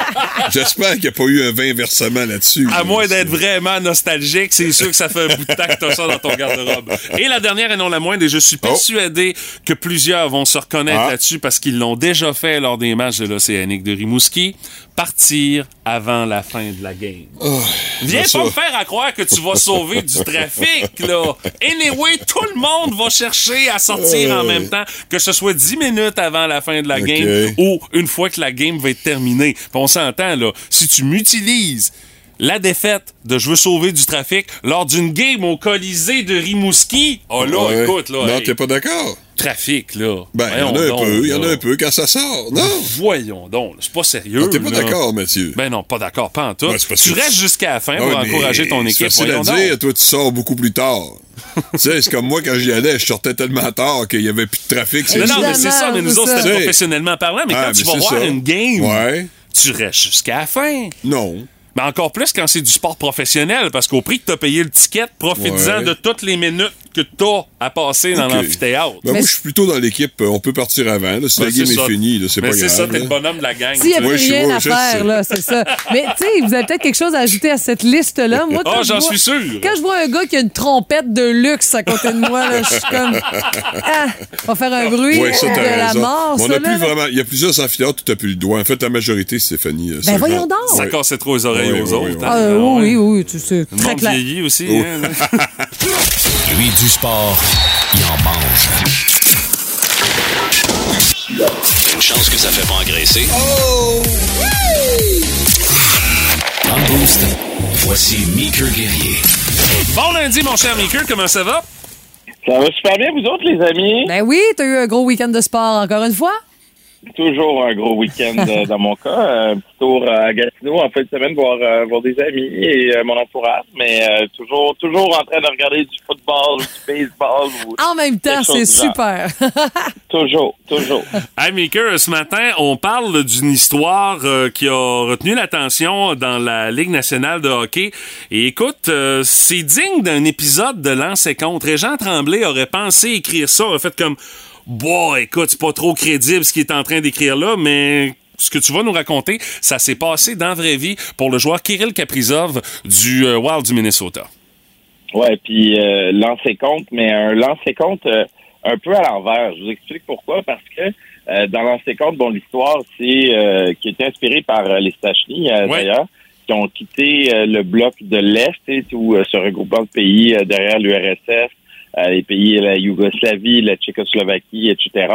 J'espère qu'il n'y a pas eu un vain versement là-dessus. À là. moins d'être vraiment nostalgique, c'est sûr que ça fait un bout de temps que t'as ça dans ton garde-robe. Et la dernière et non la moindre, et je suis persuadé que plusieurs vont se reconnaître Oh. Ah. là-dessus parce qu'ils l'ont déjà fait lors des matchs de l'Océanique de Rimouski, partir avant la fin de la game. Viens C'est pas ça. me faire à croire que tu vas sauver du trafic, là. Anyway, tout le monde va chercher à sortir en même temps, que ce soit 10 minutes avant la fin de la game ou une fois que la game va être terminée. On s'entend, là, si tu m'utilises la défaite de je veux sauver du trafic lors d'une game au Colisée de Rimouski, oh là, Ouais. écoute, là, Non, hey, t'es pas d'accord? Trafic, là. Ben, il y en a un peu, il y en a un peu quand ça sort. Non? Voyons donc, c'est pas sérieux. Ah, T'es pas d'accord, Mathieu? Ben non, pas d'accord, pas en tout. C'est parce tu restes jusqu'à la fin pour ouais, mais encourager ton c'est équipe. facile à dire, donc. toi, tu sors beaucoup plus tard. tu sais, c'est comme moi, quand j'y allais, je sortais tellement tard qu'il y avait plus de trafic. c'est Non, mais c'est ça, mais nous c'est autres, c'était C'est- professionnellement parlant, mais Ah, quand tu mais vas c'est voir ça. une game, Ouais. tu restes jusqu'à la fin. Non. Mais encore plus quand c'est du sport professionnel, parce qu'au prix que t'as payé le ticket, profites-en Ouais. de toutes les minutes que t'as à passer dans l'amphithéâtre. Ben, moi, je suis plutôt dans l'équipe. euh, On peut partir avant. là. Si Ben, la game c'est est ça. finie, c'est pas c'est grave. ça, t'es le bonhomme de la gang. S'il n'y a Moi, plus rien à faire, là, c'est ça. Mais tu sais, vous avez peut-être quelque chose à ajouter à cette liste-là. Moi, quand Ah, je j'en vois- suis sûr. Quand je vois un gars qui a une trompette de luxe à côté de moi, là, je suis comme. Ah, on va faire un bruit Ouais, ça, de la mort, on ça, a plus là. vraiment. Il y a plusieurs amphithéâtres où t'as plus le doigt. En fait, la majorité, Stéphanie. euh, Ben ça, voyons donc. Ça cassait trop les oreilles aux autres. oui, oui. hein. Ah, Ah, oui, oui, oui, tu sais, très clair. vieillit aussi. Oh. Lui, du sport, il en mange. Une chance que ça fait pas engraisser. Dans le boost, voici Meeker Guerrier. Bon lundi, mon cher Maker, comment ça va? Ça va super bien, vous autres, les amis? Ben oui, t'as eu un gros week-end de sport encore une fois. Toujours un gros week-end euh, dans mon cas. Un petit tour à Gatineau en fin de semaine, voir, euh, voir des amis et euh, mon entourage. Mais euh, toujours, toujours en train de regarder du football ou du baseball. Ou... En même temps, c'est super. Toujours, toujours. Hey Maker, ce matin, on parle d'une histoire euh, qui a retenu l'attention dans la Ligue nationale de hockey. Et écoute, euh, c'est digne d'un épisode de Lance et contre. Régent Tremblay aurait pensé écrire ça, aurait fait comme Boah, écoute, c'est pas trop crédible ce qu'il est en train d'écrire là, mais ce que tu vas nous raconter, ça s'est passé dans la vraie vie pour le joueur Kirill Kaprizov du euh, Wild du Minnesota. Ouais, puis euh, lancer compte, mais un lancer compte euh, un peu à l'envers. Je vous explique pourquoi. Parce que euh, dans lancer compte, bon, l'histoire, c'est qui est inspirée par les Stachny, Ouais. d'ailleurs, qui ont quitté le bloc de l'Est, où euh, se regroupant de pays derrière l'URSS, les pays la Yougoslavie, la Tchécoslovaquie, etc.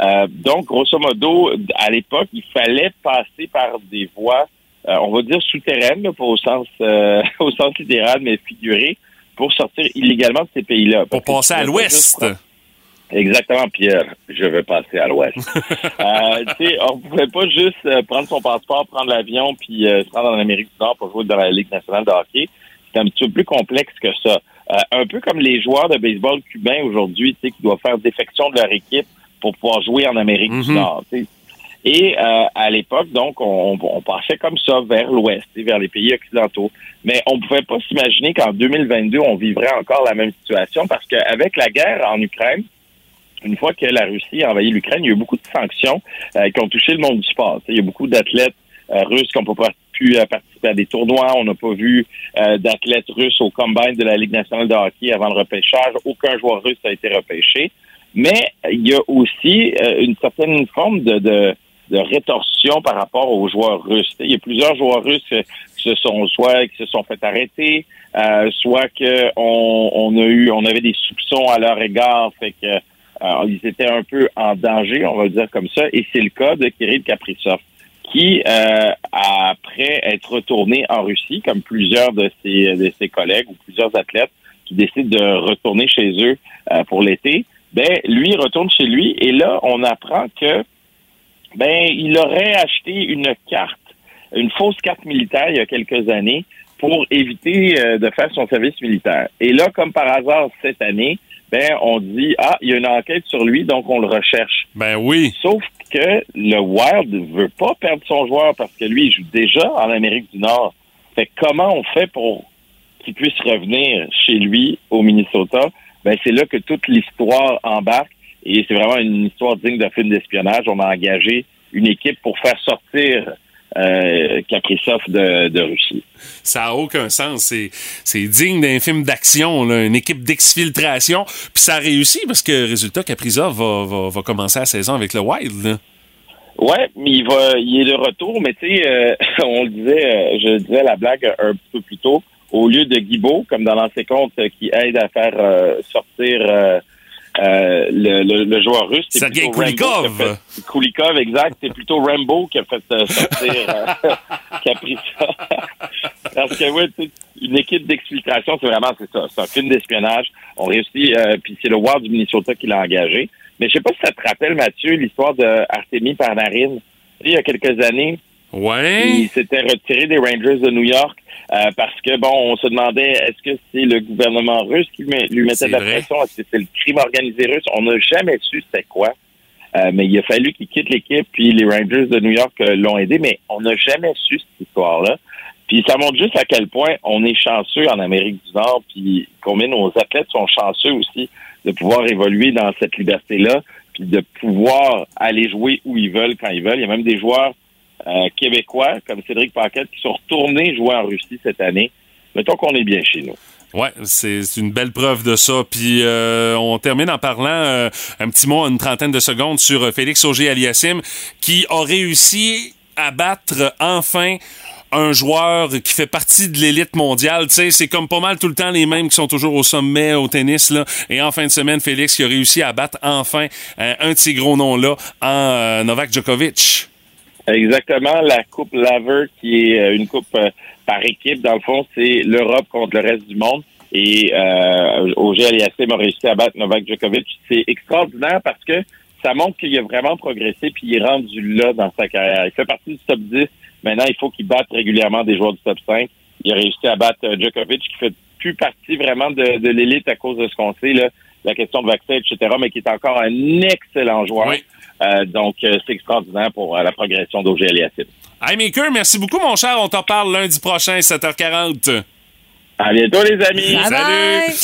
Euh, donc, grosso modo, à l'époque, il fallait passer par des voies, euh, on va dire souterraines, là, pas au sens euh, au sens littéral, mais figuré, pour sortir illégalement de ces pays-là. Pour que passer à juste l'ouest. Exactement, Pierre. Je veux passer à l'ouest. euh, tu sais, on pouvait pas juste euh, prendre son passeport, prendre l'avion, puis euh, se rendre en Amérique du Nord pour jouer dans la Ligue nationale de hockey. C'est un petit peu plus complexe que ça. Euh, un peu comme les joueurs de baseball cubains aujourd'hui, tu sais, qui doivent faire défection de leur équipe pour pouvoir jouer en Amérique du Mhm. Nord. tu sais. Et euh, à l'époque, donc, on, on passait comme ça vers l'Ouest, vers les pays occidentaux. Mais on ne pouvait pas s'imaginer qu'en 2022, on vivrait encore la même situation parce qu'avec la guerre en Ukraine, une fois que la Russie a envahi l'Ukraine, il y a eu beaucoup de sanctions euh, qui ont touché le monde du sport. Il y a beaucoup d'athlètes euh, russes qui n'ont pas pu euh, participer à des tournois. On n'a pas vu euh, d'athlètes russes au combine de la Ligue nationale de hockey avant le repêchage. Aucun joueur russe a été repêché. Mais il y a aussi euh, une certaine forme de, de, rétorsion par rapport aux joueurs russes. Il y a plusieurs joueurs russes qui se sont soit qui se sont fait arrêter, soit que on a eu on avait des soupçons à leur égard, fait que euh, ils étaient un peu en danger, on va le dire comme ça, et c'est le cas de Kirill Kaprizov, qui, euh, après être retourné en Russie, comme plusieurs de ses, de ses collègues ou plusieurs athlètes qui décident de retourner chez eux euh, pour l'été, ben lui retourne chez lui, et là on apprend que ben il aurait acheté une carte, une fausse carte militaire il y a quelques années pour éviter euh, de faire son service militaire. Et là, comme par hasard cette année, ben on dit ah il y a une enquête sur lui donc on le recherche. Ben oui. Sauf que le Wild veut pas perdre son joueur parce que lui il joue déjà en Amérique du Nord. Fait comment on fait pour qu'il puisse revenir chez lui au Minnesota? Ben c'est là que toute l'histoire embarque et c'est vraiment une histoire digne d'un film d'espionnage. On a engagé une équipe pour faire sortir euh, Kaprizov de, de Russie. Ça n'a aucun sens. C'est, digne d'un film d'action, une équipe d'exfiltration. Puis ça a réussi parce que, résultat, Kaprizov va, va, va commencer la saison avec le Wild. là. Ouais, mais il va, il est de retour, mais tu sais, euh, on le disait, euh, je disais la blague un peu plus tôt, au lieu de Guibault, comme dans l'ancien compte, euh, qui aide à faire euh, sortir euh, le, le, le joueur russe. c'est plutôt Rambo Kulikov. fait- Kulikov, exact. C'est plutôt Rambo qui a fait euh, sortir, euh, qui a pris ça. Parce que, sais, une équipe d'exfiltration, c'est vraiment, c'est ça. C'est un film d'espionnage. On réussit, euh, puis c'est le Wild du Minnesota qui l'a engagé. Mais je sais pas si ça te rappelle, Mathieu, l'histoire de Artemi Panarin. Il y a quelques années, Ouais. il s'était retiré des Rangers de New York euh, parce que, bon, on se demandait est-ce que c'est le gouvernement russe qui lui met- lui mettait de la vrai. pression, est-ce que c'est le crime organisé russe? On n'a jamais su c'était quoi. Euh, mais il a fallu qu'il quitte l'équipe, puis les Rangers de New York euh, l'ont aidé, mais on n'a jamais su cette histoire-là. Puis ça montre juste à quel point on est chanceux en Amérique du Nord, puis combien nos athlètes sont chanceux aussi de pouvoir évoluer dans cette liberté-là, puis de pouvoir aller jouer où ils veulent quand ils veulent. Il y a même des joueurs euh, québécois comme Cédric Paquette qui sont retournés jouer en Russie cette année. Mettons qu'on est bien chez nous. Ouais, c'est une belle preuve de ça. Puis euh, on termine en parlant euh, un petit mot, une trentaine de secondes sur euh, Félix Auger-Aliassime qui a réussi à battre enfin un joueur qui fait partie de l'élite mondiale. Tu sais, c'est comme pas mal tout le temps les mêmes qui sont toujours au sommet au tennis. Là. Et en fin de semaine, Félix qui a réussi à battre enfin euh, un de ces gros noms-là en Novak Djokovic. Exactement, la Coupe Laver, qui est euh, une coupe euh, par équipe, dans le fond, c'est l'Europe contre le reste du monde. Et euh, Auger Aliassime a réussi à battre Novak Djokovic. C'est extraordinaire parce que ça montre qu'il a vraiment progressé puis il est rendu là dans sa carrière. Il fait partie du top 10. Maintenant, il faut qu'il batte régulièrement des joueurs du top 5. Il a réussi à battre euh, Djokovic, qui fait plus partie vraiment de, l'élite à cause de ce qu'on sait, là, la question de vaccin, etc., mais qui est encore un excellent joueur. Euh, donc, euh, c'est extraordinaire pour euh, la progression d'Auger Aliassime. Hey Maker, merci beaucoup mon cher. On t'en parle lundi prochain, 7h40. À bientôt, les amis. Salut.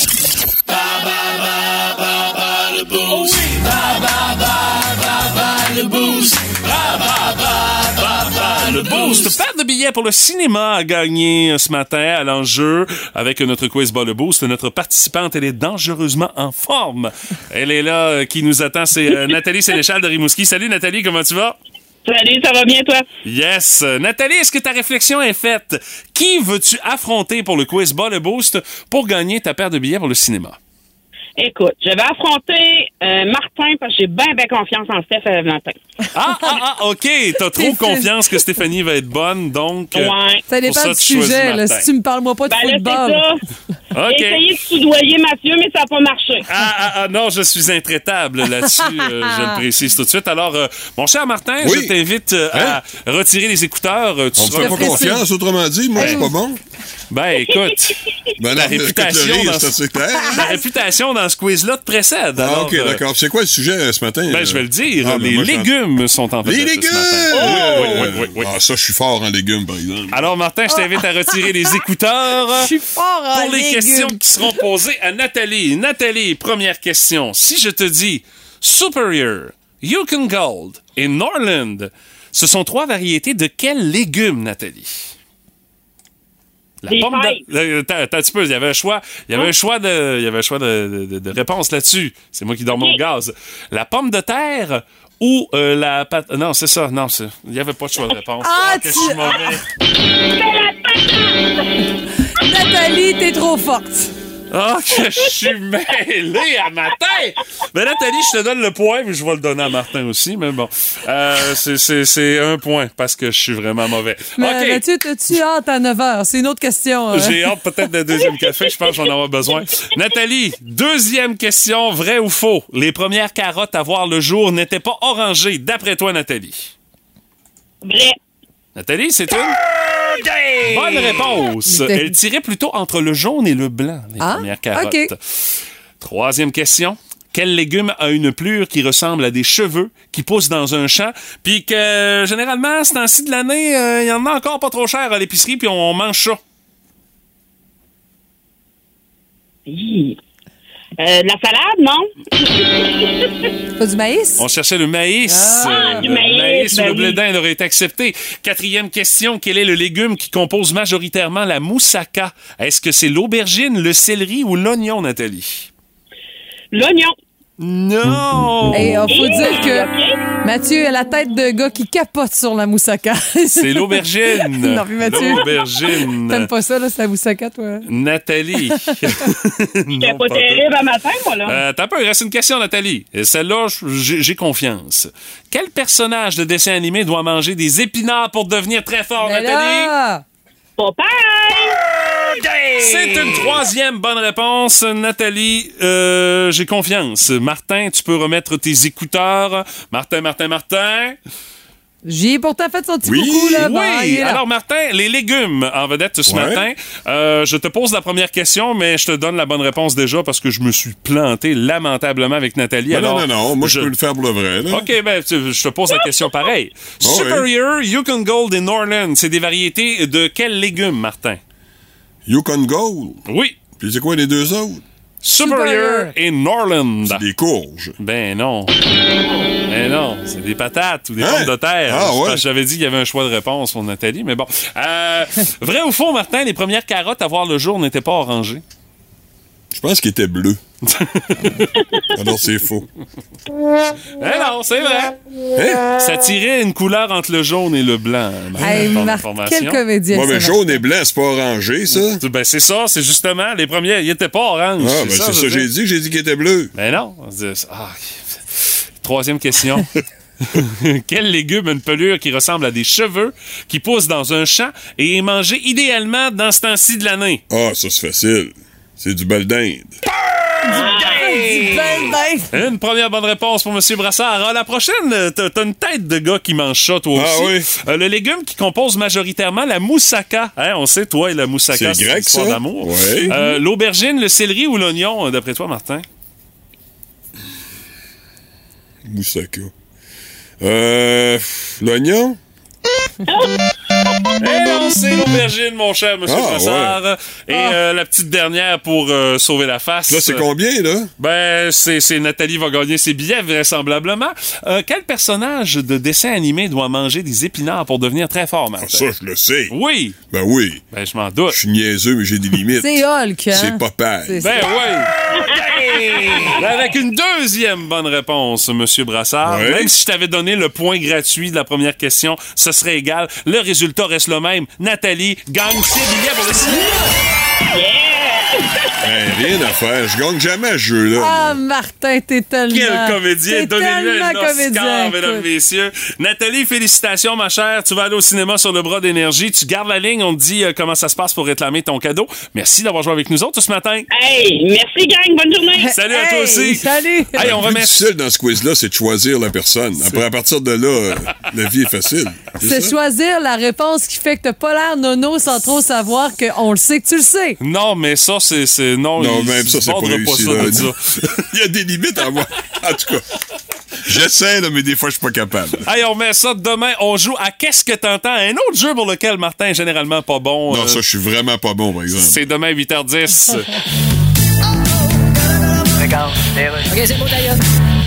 Le boost. Paire de billets pour le cinéma à gagner ce matin à l'enjeu avec notre quiz bas le boost. Notre participante, elle est dangereusement en forme. Elle est là, euh, qui nous attend, c'est euh, Nathalie Sénéchal de Rimouski. Salut Nathalie, comment tu vas? Salut, ça va bien, toi? Yes. Nathalie, est-ce que ta réflexion est faite? Qui veux-tu affronter pour le quiz bas le boost pour gagner ta paire de billets pour le cinéma? Écoute, je vais affronter euh, Martin parce que j'ai bien, bien confiance en Steph Valentin. Ah, ah, ah, OK. T'as trop confiance que Stéphanie va être bonne, donc. euh, Ouais. Ça dépend du sujet. Là. Si tu me parles moi pas de Ben football. ça. OK. J'ai essayé de soudoyer Mathieu, mais ça n'a pas marché. Ah, ah, ah, non, je suis intraitable là-dessus, euh, je le précise tout de suite. Alors, euh, mon cher Martin, Oui. je t'invite euh, à retirer les écouteurs. Euh, Tu On me seras- fait pas confiance, autrement dit. Moi, je suis pas bon. Ben, écoute, Ben, la non, réputation, rire, dans la réputation ce quiz-là te précède. Ah, OK, euh, d'accord. C'est quoi le sujet euh, ce matin? Ben, je vais le dire. Ah, ben, les moi, je suis en- légumes sont en Les légumes! ce matin. Oui, oui, oui, oui, oui. Ah, ça, je suis fort en légumes, par exemple. Alors, Martin, je t'invite à retirer les écouteurs. Je suis fort en Pour les légumes. questions qui seront posées à Nathalie. Nathalie, première question. Si je te dis Superior, Yukon Gold et Norland, ce sont trois variétés de quels légumes, Nathalie? La Des pomme de... Euh, un petit peu, il y avait un choix, il y avait un choix de, il y avait un choix de, de, de réponse là-dessus. C'est moi qui dors mon gaz. La pomme de terre ou euh, la pâte... Non, c'est ça. Non, c'est- il n'y avait pas de choix de réponse. Ah, que tu- je suis mauvais. Nathalie, t'es trop forte. Ah, que je suis mêlé à ma tête! Ben, Nathalie, je te donne le point, mais je vais le donner à Martin aussi, mais bon. Euh, c'est- c'est c'est un point, parce que je suis vraiment mauvais. Mais OK. Mathieu, t'as-tu hâte à 9 h? C'est une autre question. hein. J'ai hâte peut-être d'un deuxième café, je pense que j'en avoir besoin. Nathalie, deuxième question, vrai ou faux? Les premières carottes à voir le jour n'étaient pas orangées, d'après toi, Nathalie? Vrai. Nathalie, c'est une? Bonne réponse. Elle tirait plutôt entre le jaune et le blanc, les Ah, premières carottes. Troisième question. Quel légume a une plure qui ressemble à des cheveux qui poussent dans un champ, puis que généralement, ce temps-ci de l'année, euh, il y en a encore pas trop cher à l'épicerie, puis on mange ça? Hi. Euh, de la salade, non? Pas du maïs? On cherchait le maïs. Ah, Euh, du le maïs, ou ben le blé oui. d'Inde aurait été accepté. Quatrième question. Quel est le légume qui compose majoritairement la moussaka? Est-ce que c'est l'aubergine, le céleri ou l'oignon, Nathalie? L'oignon. Non! Et il faut dire que Mathieu a la tête de gars qui capote sur la moussaka. C'est l'aubergine. non, puis Mathieu. L'aubergine. T'aimes pas ça, là, c'est la moussaka, toi? Nathalie. J'étais pas pas terrible à matin, moi, là. Euh, T'as pas, il reste une question, Nathalie. Et Celle-là, j'ai confiance. Quel personnage de dessin animé doit manger des épinards pour devenir très fort, Mais Nathalie? là! C'est une troisième bonne réponse, Nathalie. Euh, j'ai confiance. Martin, tu peux remettre tes écouteurs. Martin, Martin, Martin. J'y ai pourtant fait son petit Oui, coucou, là. Oui. là. Alors, Martin, les légumes en vedette ce Ouais. matin. Euh, je te pose la première question, mais je te donne la bonne réponse déjà parce que je me suis planté lamentablement avec Nathalie. Non, Alors, non, non, non. Moi, je peux le faire pour le vrai. Là. OK, ben, tu- je te pose la question pareil. Oh, oui. Superior, Yukon Gold et Norland, c'est des variétés de quels légumes, Martin? Yukon Gold. Oui. Puis c'est quoi les deux autres? Superior, et Norland. C'est des courges. Ben non. Ben non, c'est des patates ou des Hein? pommes de terre. Ah, ouais. J'avais dit qu'il y avait un choix de réponse pour Nathalie, mais bon. Euh, vrai ou faux, Martin, les premières carottes à voir le jour n'étaient pas orangées? Je pense qu'il était bleu. Alors, c'est faux. Eh non, c'est vrai. Hein? Ça tirait une couleur entre le jaune et le blanc. Hey, Marc, quel comédien. Moi, ça, mais jaune et blanc, c'est pas orangé, ça? Ben c'est ça, c'est justement, les premiers, ils étaient pas oranges. Ah, ben c'est ça, veux j'ai dit j'ai dit qu'il était bleu. Ben non. C'est- ah, Troisième question. Quel légume a une pelure qui ressemble à des cheveux, qui pousse dans un champ et est mangé idéalement dans ce temps-ci de l'année? Ah, ça, c'est facile. C'est du bal d'Inde. Du bel bain. Une première bonne réponse pour M. Brassard. Ah, la prochaine, t'as une tête de gars qui mange ça, toi Ah aussi. oui. Euh, le légume qui compose majoritairement la moussaka. Hein, on sait, toi et la moussaka, C'est grec, une histoire d'amour. Ouais. Euh, L'aubergine, le céleri ou l'oignon, euh, d'après toi, Martin? Moussaka. Euh. L'oignon? Eh non, c'est l'aubergine, mon cher Monsieur Ah, Brassard. Et euh, la petite dernière pour euh, sauver la face. Là, c'est combien, là? Ben, c'est c'est Nathalie va gagner ses billets, vraisemblablement. Euh, quel personnage de dessin animé doit manger des épinards pour devenir très fort, Martin? Ah, ça, je le sais. Oui! Ben oui. Ben, je m'en doute. Je suis niaiseux, mais j'ai des limites. C'est Hulk, hein? C'est Popeye. C'est Ben oui! Ben, Avec une deuxième bonne réponse, Monsieur Brassard. Même si je t'avais donné le point gratuit de la première question, ce serait égal. Le résultat reste le même. Nathalie gagne ses billets pour le cinéma. Ben, rien à faire. Je gagne jamais à ce jeu-là. Ah, Martin, t'es tellement. Quel comédien! Donnez-lui tellement un Oscar, mesdames, messieurs. Nathalie, félicitations, ma chère. Tu vas aller au cinéma sur le bras d'énergie. Tu gardes la ligne. On te dit euh, comment ça se passe pour réclamer ton cadeau. Merci d'avoir joué avec nous autres ce matin. Hey, merci, gang. Bonne journée. Salut à toi aussi. Salut! Hey, on Le plus difficile dans ce quiz-là, c'est de choisir la personne. Après, à partir de là, euh, la vie est facile. C'est choisir la réponse qui fait que t'as pas l'air nono sans trop savoir qu'on le sait que tu le sais. Non, mais ça, c'est. c'est- Non, Non, il- même ça, c'est pas réussi. ça là. de ça. Il y a des limites à moi. En tout cas, j'essaie, là, mais des fois, je suis pas capable. Hey, on met ça demain. On joue à Qu'est-ce que t'entends? Un autre jeu pour lequel Martin est généralement pas bon. Non, Euh, ça, je suis vraiment pas bon, par exemple. c'est demain 8h10. OK, c'est beau, d'ailleurs.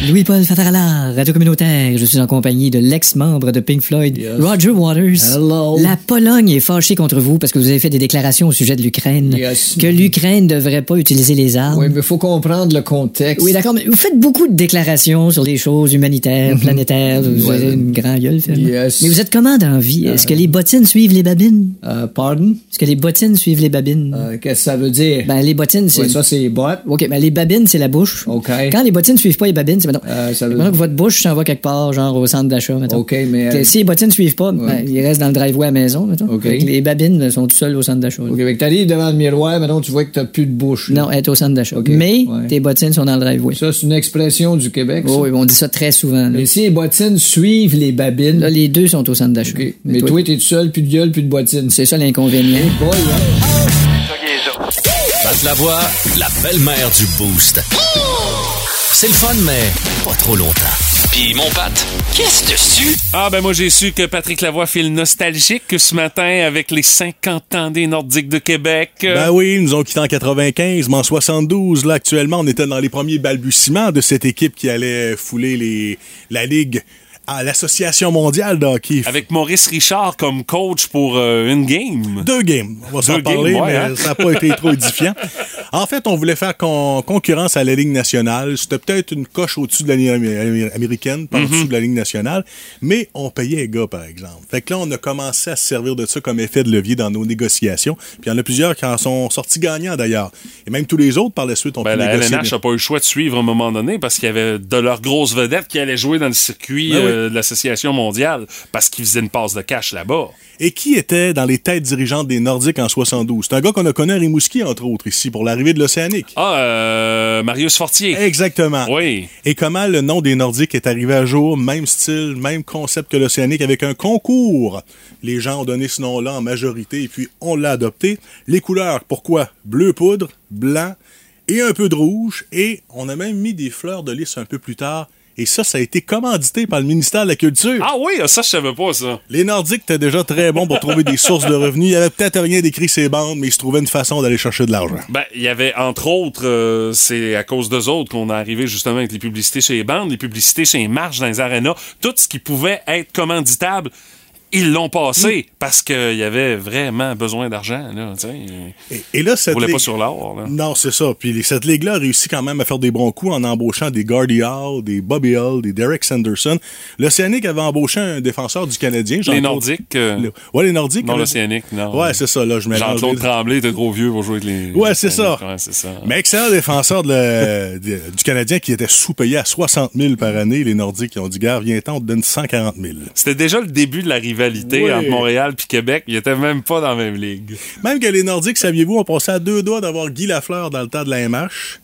Louis-Paul Fatarala, Radio Communautaire. Je suis en compagnie de l'ex-membre de Pink Floyd, Roger Waters. Hello. La Pologne est fâchée contre vous parce que vous avez fait des déclarations au sujet de l'Ukraine. Yes. Que l'Ukraine ne devrait pas utiliser les armes. Oui, mais faut comprendre le contexte. Oui, d'accord, mais vous faites beaucoup de déclarations sur les choses humanitaires, planétaires. Vous avez une grande gueule. Yes. Mais vous êtes comment dans la vie? Est-ce que les bottines suivent les babines? Euh, pardon? Est-ce que les bottines suivent les babines? Euh, Qu'est-ce que ça veut dire? Ben, les bottines, c'est... Ça, c'est bottes. OK, ben les babines, c'est la bouche. OK. Quand les bottines suivent pas les babines, c'est mettons, Euh, ça veut mettons que votre bouche s'en va quelque part, genre au centre d'achat, mettons. OK, mais... Euh, si les bottines suivent pas, ben, ils restent dans le driveway à la maison, mettons. OK. Fait que les babines sont tout seules au centre d'achat. OK, fait que t'arrives devant le miroir, maintenant tu vois que t'as plus de bouche. là. Non, elle est au centre d'achat. OK. Mais Ouais. tes bottines sont dans le driveway. Ça, c'est une expression du Québec. ça. Oh, oui, on dit ça très souvent. là. Mais si les bottines suivent les babines... Là, les deux sont au centre d'achat. OK. Mais toi, t'es tout seul, plus de gueule, plus de bottines. C'est ça l'inconvénient. Boy, hein? Pat la voix, la belle-mère du Boost. C'est le fun, mais pas trop longtemps. Puis mon Pat, qu'est-ce dessus? Ah, ben moi, j'ai su que Patrick Lavoie file nostalgique ce matin avec les 50 ans des Nordiques de Québec. Ben oui, ils nous ont quittés en 95, mais en 72, là, actuellement, on était dans les premiers balbutiements de cette équipe qui allait fouler les, la Ligue à l'Association mondiale de hockey. Avec Maurice Richard comme coach pour euh, une game. Deux games. On va s'en parler, ouais, mais hein? ça n'a pas été trop édifiant. En fait, on voulait faire con- concurrence à la Ligue nationale. C'était peut-être une coche au-dessus de la Ligue amé- amé- américaine, Mhm. dessous de la Ligue nationale, mais on payait les gars, par exemple. Fait que là, on a commencé à se servir de ça comme effet de levier dans nos négociations. Puis il y en a plusieurs qui en sont sortis gagnants, d'ailleurs. Et même tous les autres, par la suite, ont Ben, pu la négocier. LNH n'a pas eu le choix de suivre à un moment donné parce qu'il y avait de leurs grosses vedettes qui allaient jouer dans le circuit Ben oui. Euh, de l'Association mondiale parce qu'ils faisaient une passe de cash là-bas. Et qui était dans les têtes dirigeantes des Nordiques en 72? C'est un gars qu'on a connu à Rimouski, entre autres, ici, pour l'arrivée de l'Océanique. Ah, euh, Marius Fortier. Exactement. Oui. Et comment le nom des Nordiques est arrivé à jour, même style, même concept que l'Océanique, avec un concours. Les gens ont donné ce nom-là en majorité, et puis on l'a adopté. Les couleurs, pourquoi? Bleu poudre, blanc et un peu de rouge, et on a même mis des fleurs de lys un peu plus tard. Et ça, ça a été commandité par le ministère de la Culture. Ah oui, ça, je savais pas ça. Les Nordiques étaient déjà très bons pour trouver des sources de revenus. Il y avait peut-être rien d'écrit ces bandes, mais ils se trouvaient une façon d'aller chercher de l'argent. Ben, il y avait, entre autres, euh, c'est à cause d'eux autres qu'on est arrivé justement avec les publicités chez les bandes, les publicités chez les marches dans les arénas, tout ce qui pouvait être commanditable. Ils l'ont passé parce qu'il y avait vraiment besoin d'argent. Là. Et, et là, cette ligue- pas sur l'or. Non, c'est ça. Puis les- cette ligue-là a réussi quand même à faire des bons coups en embauchant des Gardy Hall, des Bobby Hall, des Derek Sanderson. L'Océanique avait embauché un défenseur du Canadien. Les Jean-Claude- Nordiques. euh, Le- Ouais, les Nordiques. non, l'Océanique, non. Ouais, c'est ça. Là, je Jean-Claude les- Tremblay était trop vieux pour jouer avec les. Ouais, c'est ça. Ouais, c'est ça. Mais excellent défenseur de de- du Canadien qui était sous-payé à 60 000 par année. Les Nordiques qui ont dit, gars, viens-t'en, on te donne 140 000. C'était déjà le début de la rivalité entre Montréal puis Québec. Ils étaient même pas dans la même ligue. Même que les Nordiques, saviez-vous, on passait à deux doigts d'avoir Guy Lafleur dans le temps de la MH.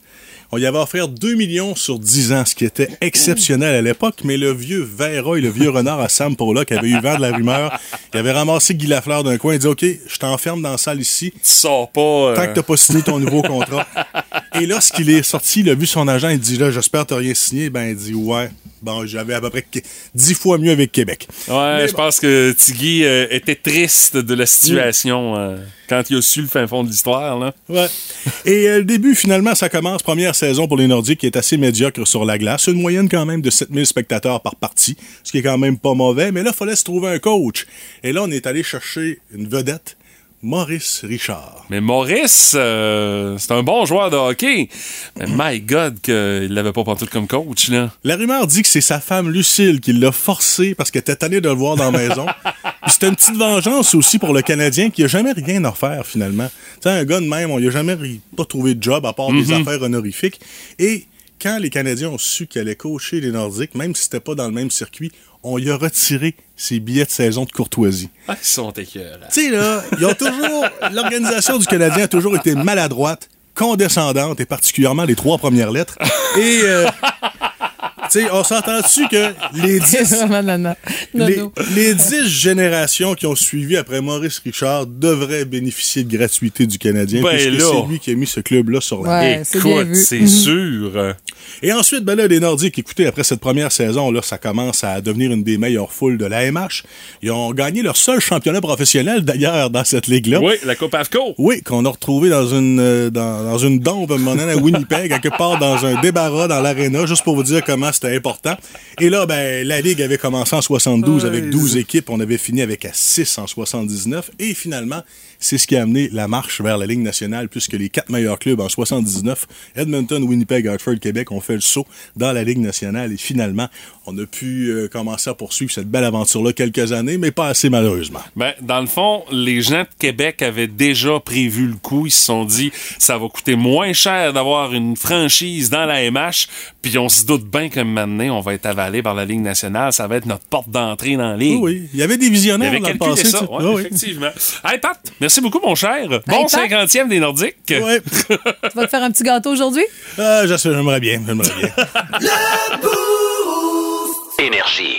On y avait offert 2 millions sur 10 ans, ce qui était exceptionnel à l'époque, mais le vieux Vera et le vieux renard à Sam Paula, qui avait eu vent de la rumeur, il avait ramassé Guy Lafleur d'un coin et dit OK, je t'enferme dans la salle ici. Tu sors pas. euh, Tant que t'as pas signé ton nouveau contrat. Et lorsqu'il est sorti, il a vu son agent, il dit là, j'espère que t'as rien signé. Ben, il dit ouais. Bon, j'avais à peu près 10 fois mieux avec Québec. Ouais, Mais je pense que Tiggy euh, était triste de la situation euh, quand il a su le fin fond de l'histoire. là. Ouais. Et le début, finalement, ça commence. Première saison pour les Nordiques qui est assez médiocre sur la glace. Une moyenne quand même de 7000 spectateurs par partie, ce qui est quand même pas mauvais. Mais là, il fallait se trouver un coach. Et là, on est allé chercher une vedette, Maurice Richard. Mais Maurice, euh, c'est un bon joueur de hockey. Mais my God, qu'il l'avait pas pantoute comme coach, là. La rumeur dit que c'est sa femme Lucille qui l'a forcé parce qu'elle était tannée de le voir dans la maison. C'était une petite vengeance aussi pour le Canadien qui a jamais rien à faire finalement. Tu sais, un gars de même, on lui a jamais pas trouvé de job à part des Mhm. affaires honorifiques. Et quand les Canadiens ont su qu'elle allait coacher les Nordiques, même si c'était pas dans le même circuit, on lui a retiré ses billets de saison de courtoisie. Ah, ils sont écœurants. Tu sais, là, ils ont toujours. L'organisation du Canadien a toujours été maladroite, condescendante, et particulièrement les trois premières lettres. Et. euh, sais, on s'entend-tu que les dix. Les, les dix générations qui ont suivi après Maurice Richard devraient bénéficier de gratuité du Canadien, Ben puisque c'est lui qui a mis ce club-là sur la Ouais, Écoute, c'est Mhm. sûr. et ensuite, ben là, les Nordiques, écoutez, après cette première saison, là, ça commence à devenir une des meilleures foules de la MH. Ils ont gagné leur seul championnat professionnel, d'ailleurs, dans cette ligue-là. Oui, la Coupe AFCO. Oui, qu'on a retrouvé dans une euh, dans, dans une dombe à Winnipeg, quelque part dans un débarras dans l'aréna, juste pour vous dire comment c'était important. Et là, ben, la Ligue avait commencé en 72 avec 12 équipes. On avait fini avec à 6 en 79. Et finalement, c'est ce qui a amené la marche vers la Ligue nationale, puisque les quatre meilleurs clubs en 79, Edmonton, Winnipeg, Hartford, Québec, ont fait le saut dans la Ligue nationale. Et finalement, on a pu euh, commencer à poursuivre cette belle aventure-là quelques années, mais pas assez malheureusement. Ben, dans le fond, les gens de Québec avaient déjà prévu le coup. Ils se sont dit, ça va coûter moins cher d'avoir une franchise dans la MH. Puis on se doute bien que maintenant, on va être avalé par la Ligue nationale. Ça va être notre porte d'entrée dans la Ligue. Oui, oui. Il y avait des visionnaires dans le passé. ça, ouais, Oui, effectivement. Hey Pat, merci beaucoup mon cher. Bon Pat. 50e des Nordiques. Ouais. Tu vas te faire un petit gâteau aujourd'hui? Ah, j'aimerais bien, j'aimerais bien. Énergie.